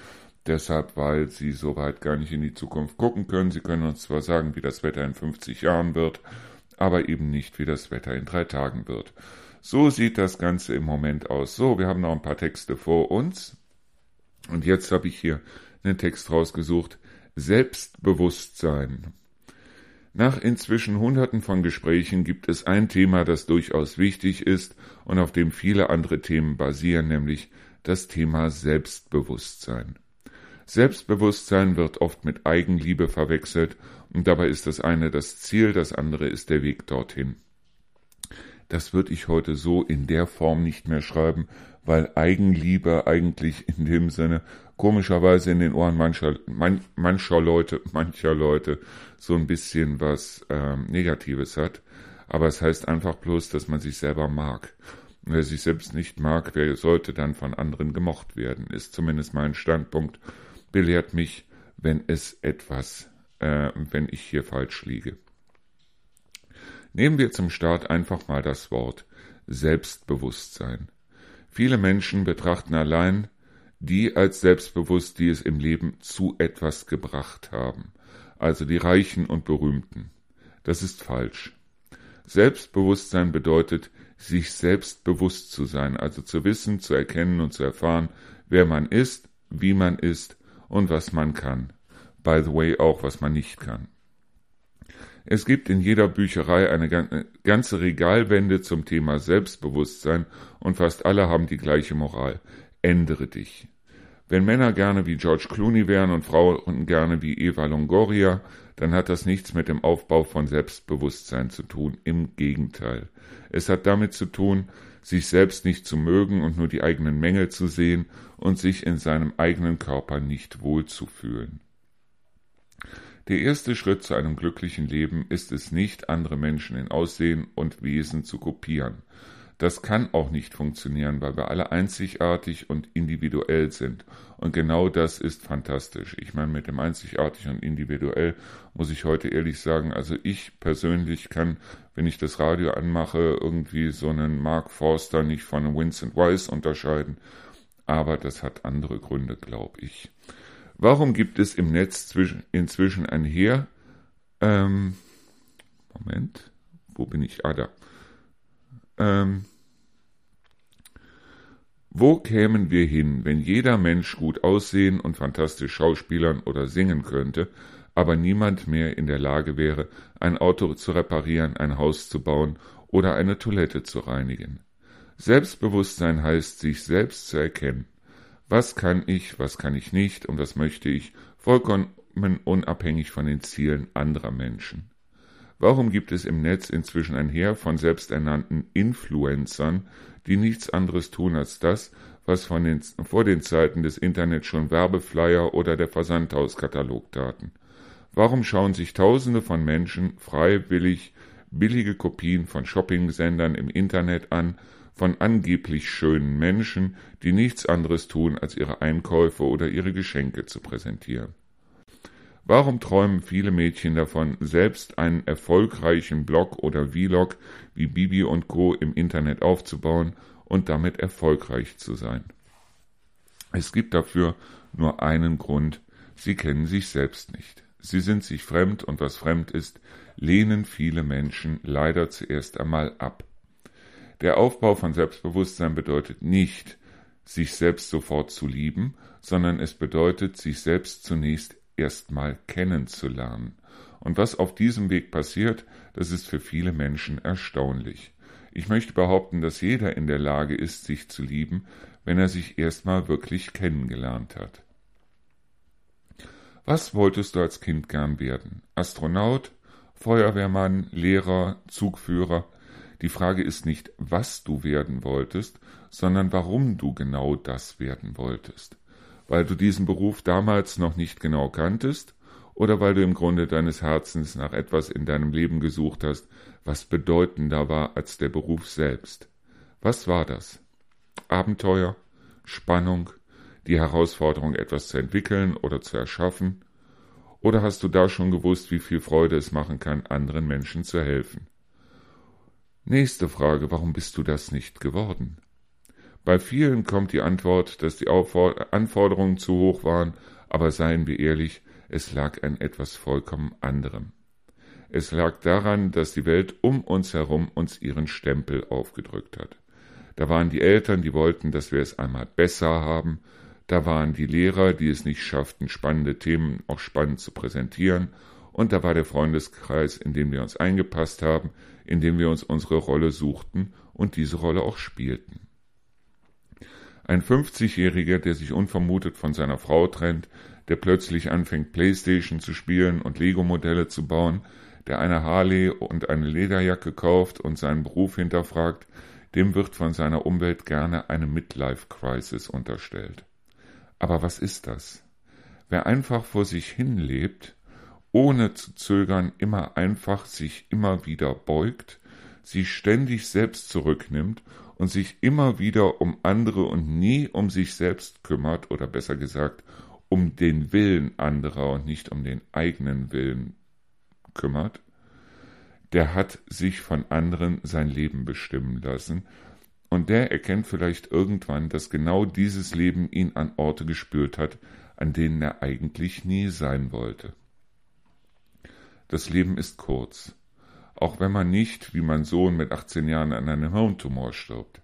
[SPEAKER 1] Deshalb, weil sie soweit gar nicht in die Zukunft gucken können. Sie können uns zwar sagen, wie das Wetter in 50 Jahren wird, aber eben nicht, wie das Wetter in drei Tagen wird. So sieht das Ganze im Moment aus. So, wir haben noch ein paar Texte vor uns. Und jetzt habe ich hier einen Text rausgesucht. Selbstbewusstsein. Nach inzwischen Hunderten von Gesprächen gibt es ein Thema, das durchaus wichtig ist und auf dem viele andere Themen basieren, nämlich das Thema Selbstbewusstsein. Selbstbewusstsein wird oft mit Eigenliebe verwechselt und dabei ist das eine das Ziel, das andere ist der Weg dorthin. Das würde ich heute so in der Form nicht mehr schreiben, weil Eigenliebe eigentlich in dem Sinne komischerweise in den Ohren mancher, man, mancher Leute, mancher Leute so ein bisschen was ähm, Negatives hat. Aber es heißt einfach bloß, dass man sich selber mag. Wer sich selbst nicht mag, wer sollte dann von anderen gemocht werden, ist zumindest mein Standpunkt. Belehrt mich, wenn es etwas, äh, wenn ich hier falsch liege. Nehmen wir zum Start einfach mal das Wort Selbstbewusstsein. Viele Menschen betrachten allein die als selbstbewusst, die es im Leben zu etwas gebracht haben, also die Reichen und Berühmten. Das ist falsch. Selbstbewusstsein bedeutet, sich selbst bewusst zu sein, also zu wissen, zu erkennen und zu erfahren, wer man ist, wie man ist und was man kann. By the way auch, was man nicht kann. Es gibt in jeder Bücherei eine ganze Regalwände zum Thema Selbstbewusstsein und fast alle haben die gleiche Moral. Ändere dich. Wenn Männer gerne wie George Clooney wären und Frauen gerne wie Eva Longoria, dann hat das nichts mit dem Aufbau von Selbstbewusstsein zu tun. Im Gegenteil. Es hat damit zu tun, sich selbst nicht zu mögen und nur die eigenen Mängel zu sehen und sich in seinem eigenen Körper nicht wohlzufühlen. Der erste Schritt zu einem glücklichen Leben ist es nicht, andere Menschen in Aussehen und Wesen zu kopieren. Das kann auch nicht funktionieren, weil wir alle einzigartig und individuell sind. Und genau das ist fantastisch. Ich meine, mit dem einzigartig und individuell muss ich heute ehrlich sagen, also ich persönlich kann, wenn ich das Radio anmache, irgendwie so einen Mark Forster nicht von einem Vincent Weiss unterscheiden. Aber das hat andere Gründe, glaube ich. Warum gibt es im Netz inzwischen ein Heer? Ähm, Moment, wo bin ich? Ah, da. Ähm, wo kämen wir hin, wenn jeder Mensch gut aussehen und fantastisch schauspielern oder singen könnte, aber niemand mehr in der Lage wäre, ein Auto zu reparieren, ein Haus zu bauen oder eine Toilette zu reinigen? Selbstbewusstsein heißt, sich selbst zu erkennen. Was kann ich, was kann ich nicht und was möchte ich, vollkommen unabhängig von den Zielen anderer Menschen. Warum gibt es im Netz inzwischen ein Heer von selbsternannten Influencern, die nichts anderes tun als das, was von den, vor den Zeiten des Internets schon Werbeflyer oder der Versandhauskatalog taten? Warum schauen sich Tausende von Menschen freiwillig billige Kopien von Shopping-Sendern im Internet an, von angeblich schönen Menschen, die nichts anderes tun, als ihre Einkäufe oder ihre Geschenke zu präsentieren? Warum träumen viele Mädchen davon, selbst einen erfolgreichen Blog oder Vlog wie Bibi und Co. im Internet aufzubauen und damit erfolgreich zu sein? Es gibt dafür nur einen Grund, sie kennen sich selbst nicht. Sie sind sich fremd und was fremd ist, lehnen viele Menschen leider zuerst einmal ab. Der Aufbau von Selbstbewusstsein bedeutet nicht, sich selbst sofort zu lieben, sondern es bedeutet, sich selbst zunächst erstmal kennenzulernen. Und was auf diesem Weg passiert, das ist für viele Menschen erstaunlich. Ich möchte behaupten, dass jeder in der Lage ist, sich zu lieben, wenn er sich erstmal wirklich kennengelernt hat. Was wolltest du als Kind gern werden? Astronaut, Feuerwehrmann, Lehrer, Zugführer? Die Frage ist nicht, was du werden wolltest, sondern warum du genau das werden wolltest. Weil du diesen Beruf damals noch nicht genau kanntest oder weil du im Grunde deines Herzens nach etwas in deinem Leben gesucht hast, was bedeutender war als der Beruf selbst. Was war das? Abenteuer, Spannung, die Herausforderung, etwas zu entwickeln oder zu erschaffen? Oder hast du da schon gewusst, wie viel Freude es machen kann, anderen Menschen zu helfen? Nächste Frage, warum bist du das nicht geworden? Bei vielen kommt die Antwort, dass die Anforderungen zu hoch waren, aber seien wir ehrlich, es lag an etwas vollkommen anderem. Es lag daran, dass die Welt um uns herum uns ihren Stempel aufgedrückt hat. Da waren die Eltern, die wollten, dass wir es einmal besser haben, da waren die Lehrer, die es nicht schafften, spannende Themen auch spannend zu präsentieren. Und da war der Freundeskreis, in dem wir uns eingepasst haben, in dem wir uns unsere Rolle suchten und diese Rolle auch spielten. Ein 50-Jähriger, der sich unvermutet von seiner Frau trennt, der plötzlich anfängt, Playstation zu spielen und Lego-Modelle zu bauen, der eine Harley und eine Lederjacke kauft und seinen Beruf hinterfragt, dem wird von seiner Umwelt gerne eine Midlife-Crisis unterstellt. Aber was ist das? Wer einfach vor sich hin lebt, ohne zu zögern, immer einfach sich immer wieder beugt, sich ständig selbst zurücknimmt und sich immer wieder um andere und nie um sich selbst kümmert, oder besser gesagt, um den Willen anderer und nicht um den eigenen Willen kümmert, der hat sich von anderen sein Leben bestimmen lassen und der erkennt vielleicht irgendwann, dass genau dieses Leben ihn an Orte gespürt hat, an denen er eigentlich nie sein wollte. Das Leben ist kurz, auch wenn man nicht, wie mein Sohn mit 18 Jahren an einem Hirntumor stirbt.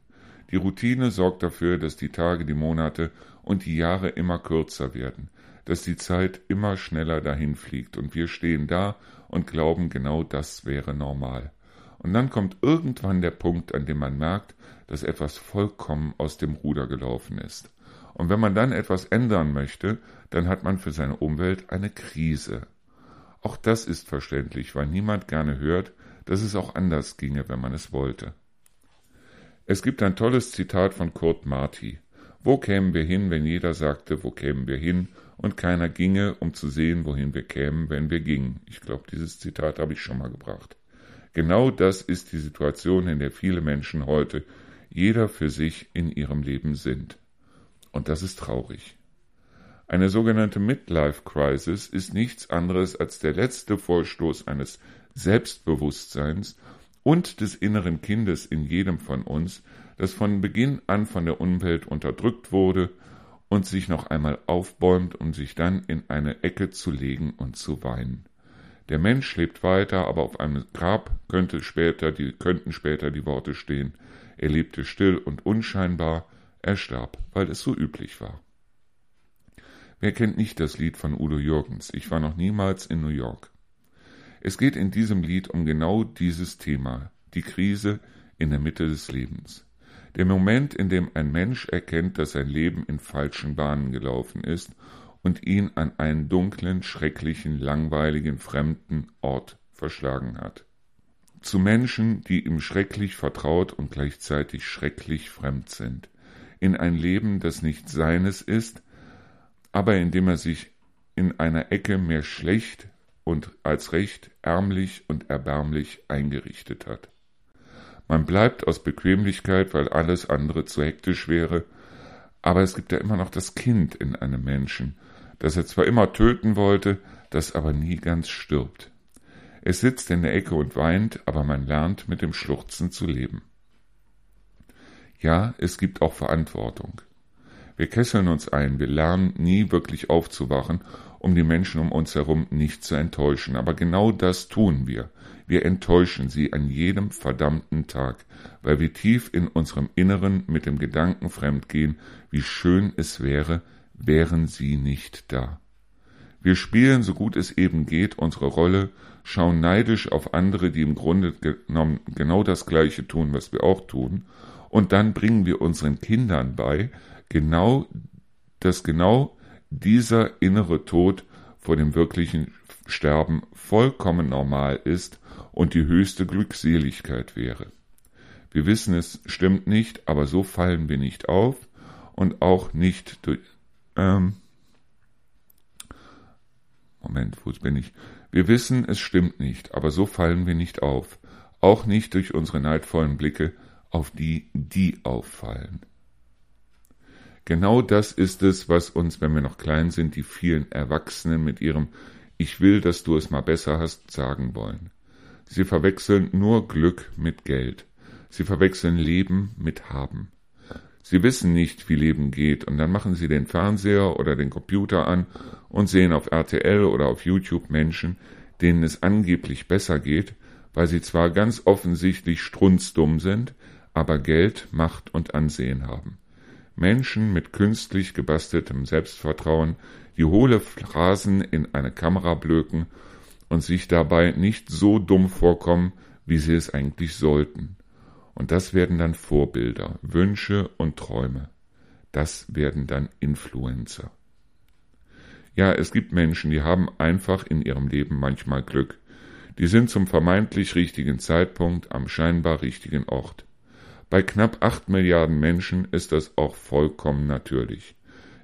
[SPEAKER 1] Die Routine sorgt dafür, dass die Tage, die Monate und die Jahre immer kürzer werden, dass die Zeit immer schneller dahinfliegt und wir stehen da und glauben, genau das wäre normal. Und dann kommt irgendwann der Punkt, an dem man merkt, dass etwas vollkommen aus dem Ruder gelaufen ist. Und wenn man dann etwas ändern möchte, dann hat man für seine Umwelt eine Krise. Auch das ist verständlich, weil niemand gerne hört, dass es auch anders ginge, wenn man es wollte. Es gibt ein tolles Zitat von Kurt Marti. Wo kämen wir hin, wenn jeder sagte, wo kämen wir hin, und keiner ginge, um zu sehen, wohin wir kämen, wenn wir gingen. Ich glaube, dieses Zitat habe ich schon mal gebracht. Genau das ist die Situation, in der viele Menschen heute jeder für sich in ihrem Leben sind. Und das ist traurig. Eine sogenannte Midlife Crisis ist nichts anderes als der letzte Vorstoß eines Selbstbewusstseins und des inneren Kindes in jedem von uns, das von Beginn an von der Umwelt unterdrückt wurde und sich noch einmal aufbäumt, um sich dann in eine Ecke zu legen und zu weinen. Der Mensch lebt weiter, aber auf einem Grab könnte später die, könnten später die Worte stehen, er lebte still und unscheinbar, er starb, weil es so üblich war. Wer kennt nicht das Lied von Udo Jürgens? Ich war noch niemals in New York. Es geht in diesem Lied um genau dieses Thema, die Krise in der Mitte des Lebens. Der Moment, in dem ein Mensch erkennt, dass sein Leben in falschen Bahnen gelaufen ist und ihn an einen dunklen, schrecklichen, langweiligen, fremden Ort verschlagen hat. zu Menschen, die ihm schrecklich vertraut und gleichzeitig schrecklich fremd sind, in ein Leben, das nicht seines ist, aber in dem er sich in einer Ecke mehr schlecht und als recht ärmlich und erbärmlich eingerichtet hat. Man bleibt aus Bequemlichkeit, weil alles andere zu hektisch wäre, aber es gibt ja immer noch das Kind in einem Menschen, das er zwar immer töten wollte, das aber nie ganz stirbt. Es sitzt in der Ecke und weint, aber man lernt mit dem Schluchzen zu leben. Ja, es gibt auch Verantwortung. Wir kesseln uns ein, wir lernen nie wirklich aufzuwachen, um die Menschen um uns herum nicht zu enttäuschen. Aber genau das tun wir. Wir enttäuschen sie an jedem verdammten Tag, weil wir tief in unserem Inneren mit dem Gedanken fremdgehen, wie schön es wäre, wären sie nicht da. Wir spielen, so gut es eben geht, unsere Rolle, schauen neidisch auf andere, die im Grunde genommen genau das Gleiche tun, was wir auch tun, und dann bringen wir unseren Kindern bei, genau, dass genau dieser innere Tod vor dem wirklichen Sterben vollkommen normal ist und die höchste Glückseligkeit wäre. Wir wissen, es stimmt nicht, aber so fallen wir nicht auf und auch nicht durch. Ähm, Moment, wo bin ich? Wir wissen, es stimmt nicht, aber so fallen wir nicht auf, auch nicht durch unsere neidvollen Blicke auf die, die auffallen. Genau das ist es, was uns, wenn wir noch klein sind, die vielen Erwachsenen mit ihrem Ich will, dass du es mal besser hast, sagen wollen. Sie verwechseln nur Glück mit Geld. Sie verwechseln Leben mit Haben. Sie wissen nicht, wie Leben geht, und dann machen sie den Fernseher oder den Computer an und sehen auf RTL oder auf YouTube Menschen, denen es angeblich besser geht, weil sie zwar ganz offensichtlich strunzdumm sind, aber Geld, Macht und Ansehen haben. Menschen mit künstlich gebasteltem Selbstvertrauen, die hohle Phrasen in eine Kamera blöken und sich dabei nicht so dumm vorkommen, wie sie es eigentlich sollten. Und das werden dann Vorbilder, Wünsche und Träume. Das werden dann Influencer. Ja, es gibt Menschen, die haben einfach in ihrem Leben manchmal Glück. Die sind zum vermeintlich richtigen Zeitpunkt am scheinbar richtigen Ort. Bei knapp acht Milliarden Menschen ist das auch vollkommen natürlich.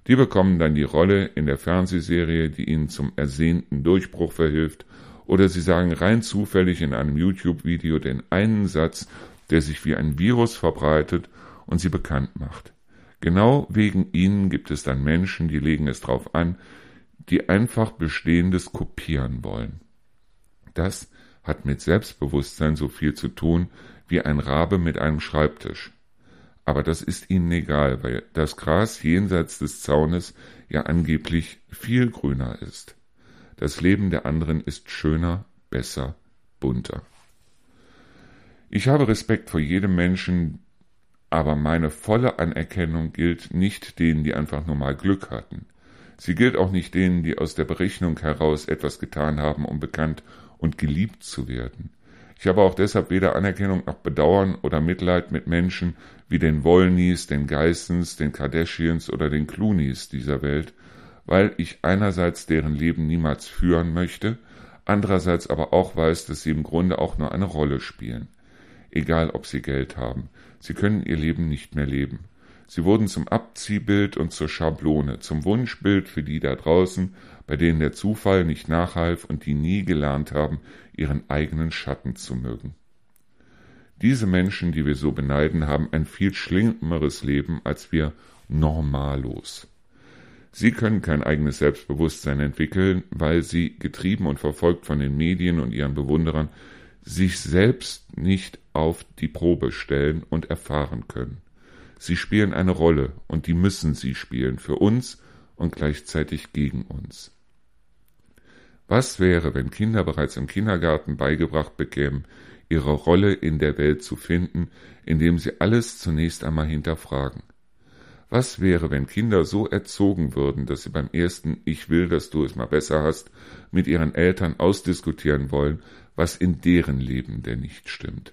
[SPEAKER 1] Die bekommen dann die Rolle in der Fernsehserie, die ihnen zum ersehnten Durchbruch verhilft, oder sie sagen rein zufällig in einem YouTube-Video den einen Satz, der sich wie ein Virus verbreitet und sie bekannt macht. Genau wegen ihnen gibt es dann Menschen, die legen es drauf an, die einfach Bestehendes kopieren wollen. Das hat mit Selbstbewusstsein so viel zu tun wie ein Rabe mit einem Schreibtisch. Aber das ist ihnen egal, weil das Gras jenseits des Zaunes ja angeblich viel grüner ist. Das Leben der anderen ist schöner, besser, bunter. Ich habe Respekt vor jedem Menschen, aber meine volle Anerkennung gilt nicht denen, die einfach nur mal Glück hatten. Sie gilt auch nicht denen, die aus der Berechnung heraus etwas getan haben, um bekannt und geliebt zu werden. Ich habe auch deshalb weder Anerkennung noch Bedauern oder Mitleid mit Menschen wie den Wollnys, den Geissens, den Kardashians oder den Cloonys dieser Welt, weil ich einerseits deren Leben niemals führen möchte, andererseits aber auch weiß, dass sie im Grunde auch nur eine Rolle spielen egal ob sie Geld haben. Sie können ihr Leben nicht mehr leben. Sie wurden zum Abziehbild und zur Schablone, zum Wunschbild für die da draußen, bei denen der Zufall nicht nachhalf und die nie gelernt haben, ihren eigenen Schatten zu mögen. Diese Menschen, die wir so beneiden, haben ein viel schlimmeres Leben als wir Normalos. Sie können kein eigenes Selbstbewusstsein entwickeln, weil sie, getrieben und verfolgt von den Medien und ihren Bewunderern, sich selbst nicht auf die Probe stellen und erfahren können. Sie spielen eine Rolle und die müssen sie spielen für uns und gleichzeitig gegen uns. Was wäre, wenn Kinder bereits im Kindergarten beigebracht bekämen, ihre Rolle in der Welt zu finden, indem sie alles zunächst einmal hinterfragen? Was wäre, wenn Kinder so erzogen würden, dass sie beim ersten Ich will, dass du es mal besser hast, mit ihren Eltern ausdiskutieren wollen, was in deren Leben denn nicht stimmt?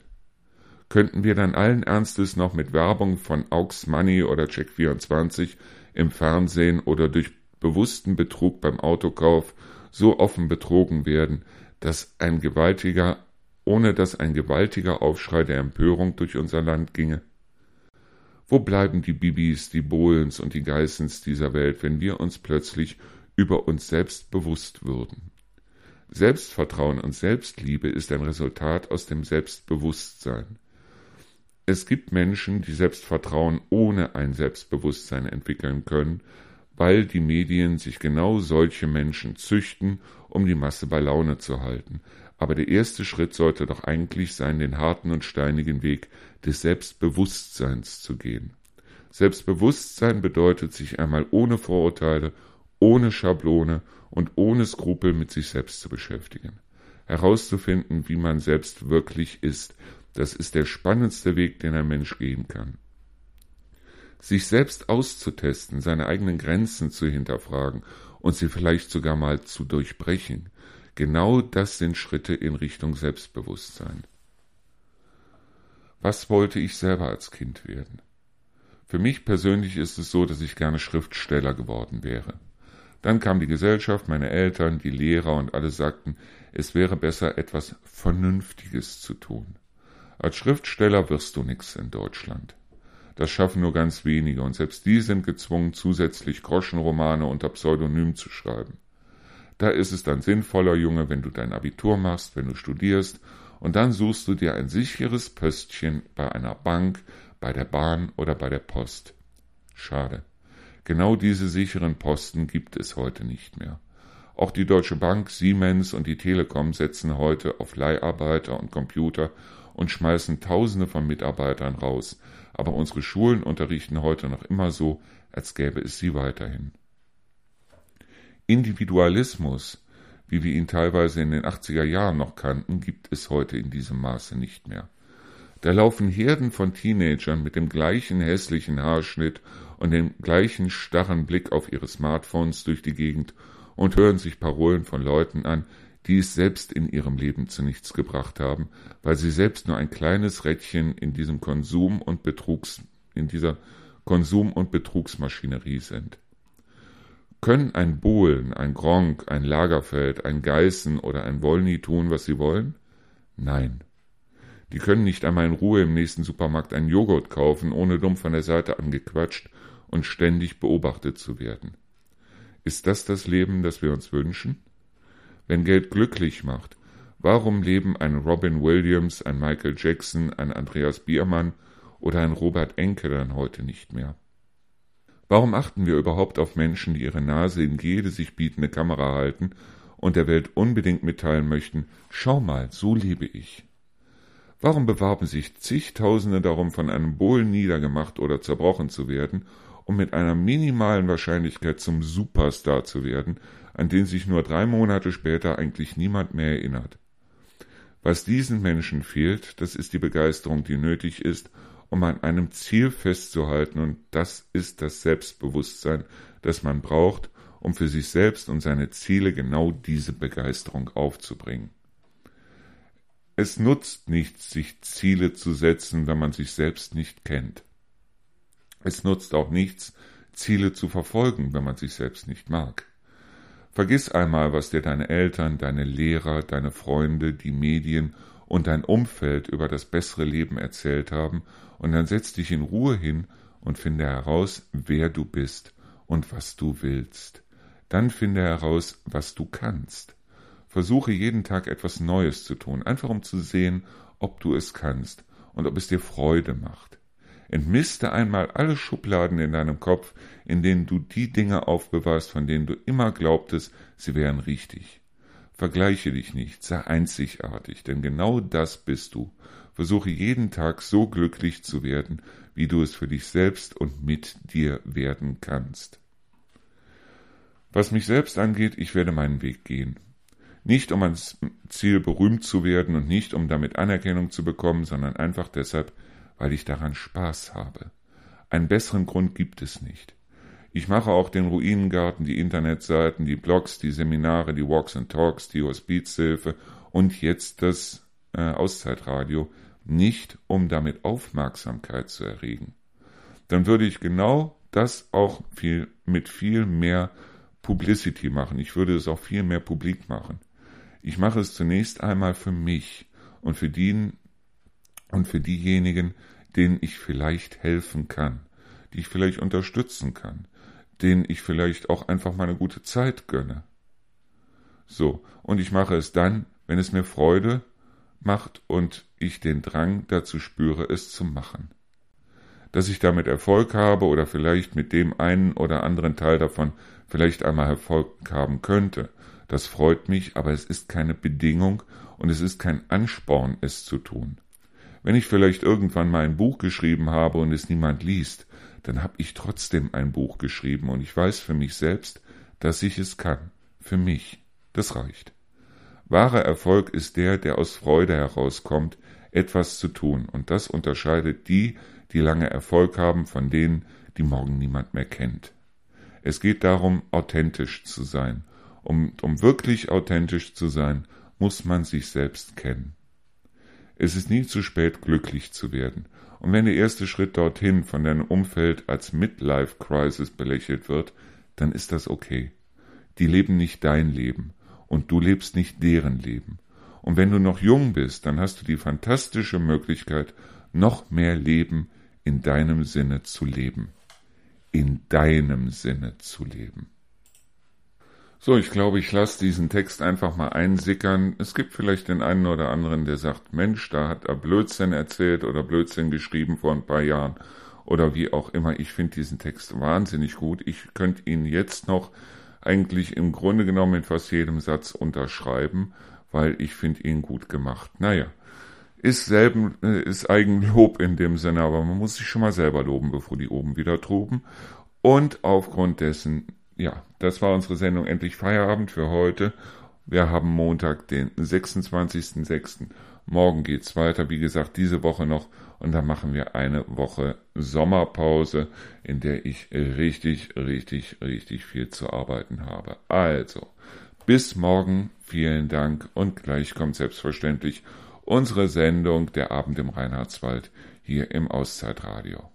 [SPEAKER 1] Könnten wir dann allen Ernstes noch mit Werbung von Aux Money oder Check24 im Fernsehen oder durch bewussten Betrug beim Autokauf so offen betrogen werden, dass ein gewaltiger ohne dass ein gewaltiger Aufschrei der Empörung durch unser Land ginge? Wo bleiben die Bibis, die Bohlens und die Geissens dieser Welt, wenn wir uns plötzlich über uns selbst bewusst würden? Selbstvertrauen und Selbstliebe ist ein Resultat aus dem Selbstbewusstsein. Es gibt Menschen, die Selbstvertrauen ohne ein Selbstbewusstsein entwickeln können, weil die Medien sich genau solche Menschen züchten, um die Masse bei Laune zu halten. Aber der erste Schritt sollte doch eigentlich sein, den harten und steinigen Weg des Selbstbewusstseins zu gehen. Selbstbewusstsein bedeutet, sich einmal ohne Vorurteile, ohne Schablone und ohne Skrupel mit sich selbst zu beschäftigen. Herauszufinden, wie man selbst wirklich ist, das ist der spannendste Weg, den ein Mensch gehen kann. Sich selbst auszutesten, seine eigenen Grenzen zu hinterfragen und sie vielleicht sogar mal zu durchbrechen, genau das sind Schritte in Richtung Selbstbewusstsein. Was wollte ich selber als Kind werden? Für mich persönlich ist es so, dass ich gerne Schriftsteller geworden wäre. Dann kam die Gesellschaft, meine Eltern, die Lehrer und alle sagten, es wäre besser, etwas Vernünftiges zu tun. Als Schriftsteller wirst du nix in Deutschland. Das schaffen nur ganz wenige, und selbst die sind gezwungen, zusätzlich Groschenromane unter Pseudonym zu schreiben. Da ist es dann sinnvoller, Junge, wenn du dein Abitur machst, wenn du studierst, und dann suchst du dir ein sicheres Pöstchen bei einer Bank, bei der Bahn oder bei der Post. Schade. Genau diese sicheren Posten gibt es heute nicht mehr. Auch die Deutsche Bank, Siemens und die Telekom setzen heute auf Leiharbeiter und Computer und schmeißen Tausende von Mitarbeitern raus, aber unsere Schulen unterrichten heute noch immer so, als gäbe es sie weiterhin. Individualismus, wie wir ihn teilweise in den 80er Jahren noch kannten, gibt es heute in diesem Maße nicht mehr. Da laufen Herden von Teenagern mit dem gleichen hässlichen Haarschnitt und dem gleichen starren Blick auf ihre Smartphones durch die Gegend und hören sich Parolen von Leuten an, die es selbst in ihrem Leben zu nichts gebracht haben, weil sie selbst nur ein kleines Rädchen in diesem Konsum und Betrugs, in dieser Konsum- und Betrugsmaschinerie sind. Können ein Bohlen, ein Gronk, ein Lagerfeld, ein Geißen oder ein Wollny tun, was sie wollen? Nein. Die können nicht einmal in Ruhe im nächsten Supermarkt einen Joghurt kaufen, ohne dumm von der Seite angequatscht und ständig beobachtet zu werden. Ist das das Leben, das wir uns wünschen? Wenn Geld glücklich macht, warum leben ein Robin Williams, ein Michael Jackson, ein Andreas Biermann oder ein Robert Enke dann heute nicht mehr? Warum achten wir überhaupt auf Menschen, die ihre Nase in jede sich bietende Kamera halten und der Welt unbedingt mitteilen möchten, schau mal, so lebe ich? Warum bewarben sich zigtausende darum, von einem Bohlen niedergemacht oder zerbrochen zu werden, um mit einer minimalen Wahrscheinlichkeit zum Superstar zu werden, an den sich nur drei Monate später eigentlich niemand mehr erinnert. Was diesen Menschen fehlt, das ist die Begeisterung, die nötig ist, um an einem Ziel festzuhalten, und das ist das Selbstbewusstsein, das man braucht, um für sich selbst und seine Ziele genau diese Begeisterung aufzubringen. Es nutzt nichts, sich Ziele zu setzen, wenn man sich selbst nicht kennt. Es nutzt auch nichts, Ziele zu verfolgen, wenn man sich selbst nicht mag. Vergiss einmal, was dir deine Eltern, deine Lehrer, deine Freunde, die Medien und dein Umfeld über das bessere Leben erzählt haben, und dann setz dich in Ruhe hin und finde heraus, wer du bist und was du willst. Dann finde heraus, was du kannst. Versuche jeden Tag etwas Neues zu tun, einfach um zu sehen, ob du es kannst und ob es dir Freude macht. Entmiste einmal alle Schubladen in deinem Kopf, in denen du die Dinge aufbewahrst, von denen du immer glaubtest, sie wären richtig. Vergleiche dich nicht, sei einzigartig, denn genau das bist du. Versuche jeden Tag so glücklich zu werden, wie du es für dich selbst und mit dir werden kannst. Was mich selbst angeht, ich werde meinen Weg gehen. Nicht um ans Ziel berühmt zu werden und nicht um damit Anerkennung zu bekommen, sondern einfach deshalb, weil ich daran Spaß habe. Einen besseren Grund gibt es nicht. Ich mache auch den Ruinengarten, die Internetseiten, die Blogs, die Seminare, die Walks and Talks, die Hospizhilfe und jetzt das äh, Auszeitradio nicht, um damit Aufmerksamkeit zu erregen. Dann würde ich genau das auch viel, mit viel mehr Publicity machen. Ich würde es auch viel mehr publik machen. Ich mache es zunächst einmal für mich und für die, und für diejenigen, denen ich vielleicht helfen kann, die ich vielleicht unterstützen kann, denen ich vielleicht auch einfach mal eine gute Zeit gönne. So, und ich mache es dann, wenn es mir Freude macht und ich den Drang dazu spüre, es zu machen. Dass ich damit Erfolg habe oder vielleicht mit dem einen oder anderen Teil davon vielleicht einmal Erfolg haben könnte, das freut mich, aber es ist keine Bedingung und es ist kein Ansporn, es zu tun. Wenn ich vielleicht irgendwann mal ein Buch geschrieben habe und es niemand liest, dann habe ich trotzdem ein Buch geschrieben und ich weiß für mich selbst, dass ich es kann. Für mich. Das reicht. Wahrer Erfolg ist der, der aus Freude herauskommt, etwas zu tun, und das unterscheidet die, die lange Erfolg haben, von denen, die morgen niemand mehr kennt. Es geht darum, authentisch zu sein. Um, um wirklich authentisch zu sein, muss man sich selbst kennen. Es ist nie zu spät, glücklich zu werden. Und wenn der erste Schritt dorthin von deinem Umfeld als Midlife Crisis belächelt wird, dann ist das okay. Die leben nicht dein Leben und du lebst nicht deren Leben. Und wenn du noch jung bist, dann hast du die fantastische Möglichkeit, noch mehr Leben in deinem Sinne zu leben. In deinem Sinne zu leben. So, ich glaube, ich lasse diesen Text einfach mal einsickern. Es gibt vielleicht den einen oder anderen, der sagt, Mensch, da hat er Blödsinn erzählt oder Blödsinn geschrieben vor ein paar Jahren oder wie auch immer. Ich finde diesen Text wahnsinnig gut. Ich könnte ihn jetzt noch eigentlich im Grunde genommen in fast jedem Satz unterschreiben, weil ich finde ihn gut gemacht. Naja, ist selben, äh, ist Eigenlob in dem Sinne, aber man muss sich schon mal selber loben, bevor die oben wieder truben. Und aufgrund dessen, ja, das war unsere Sendung Endlich Feierabend für heute. Wir haben Montag, den 26.06. Morgen geht's weiter, wie gesagt, diese Woche noch und dann machen wir eine Woche Sommerpause, in der ich richtig, richtig, richtig viel zu arbeiten habe. Also, bis morgen, vielen Dank und gleich kommt selbstverständlich unsere Sendung Der Abend im Reinhardswald hier im Auszeitradio.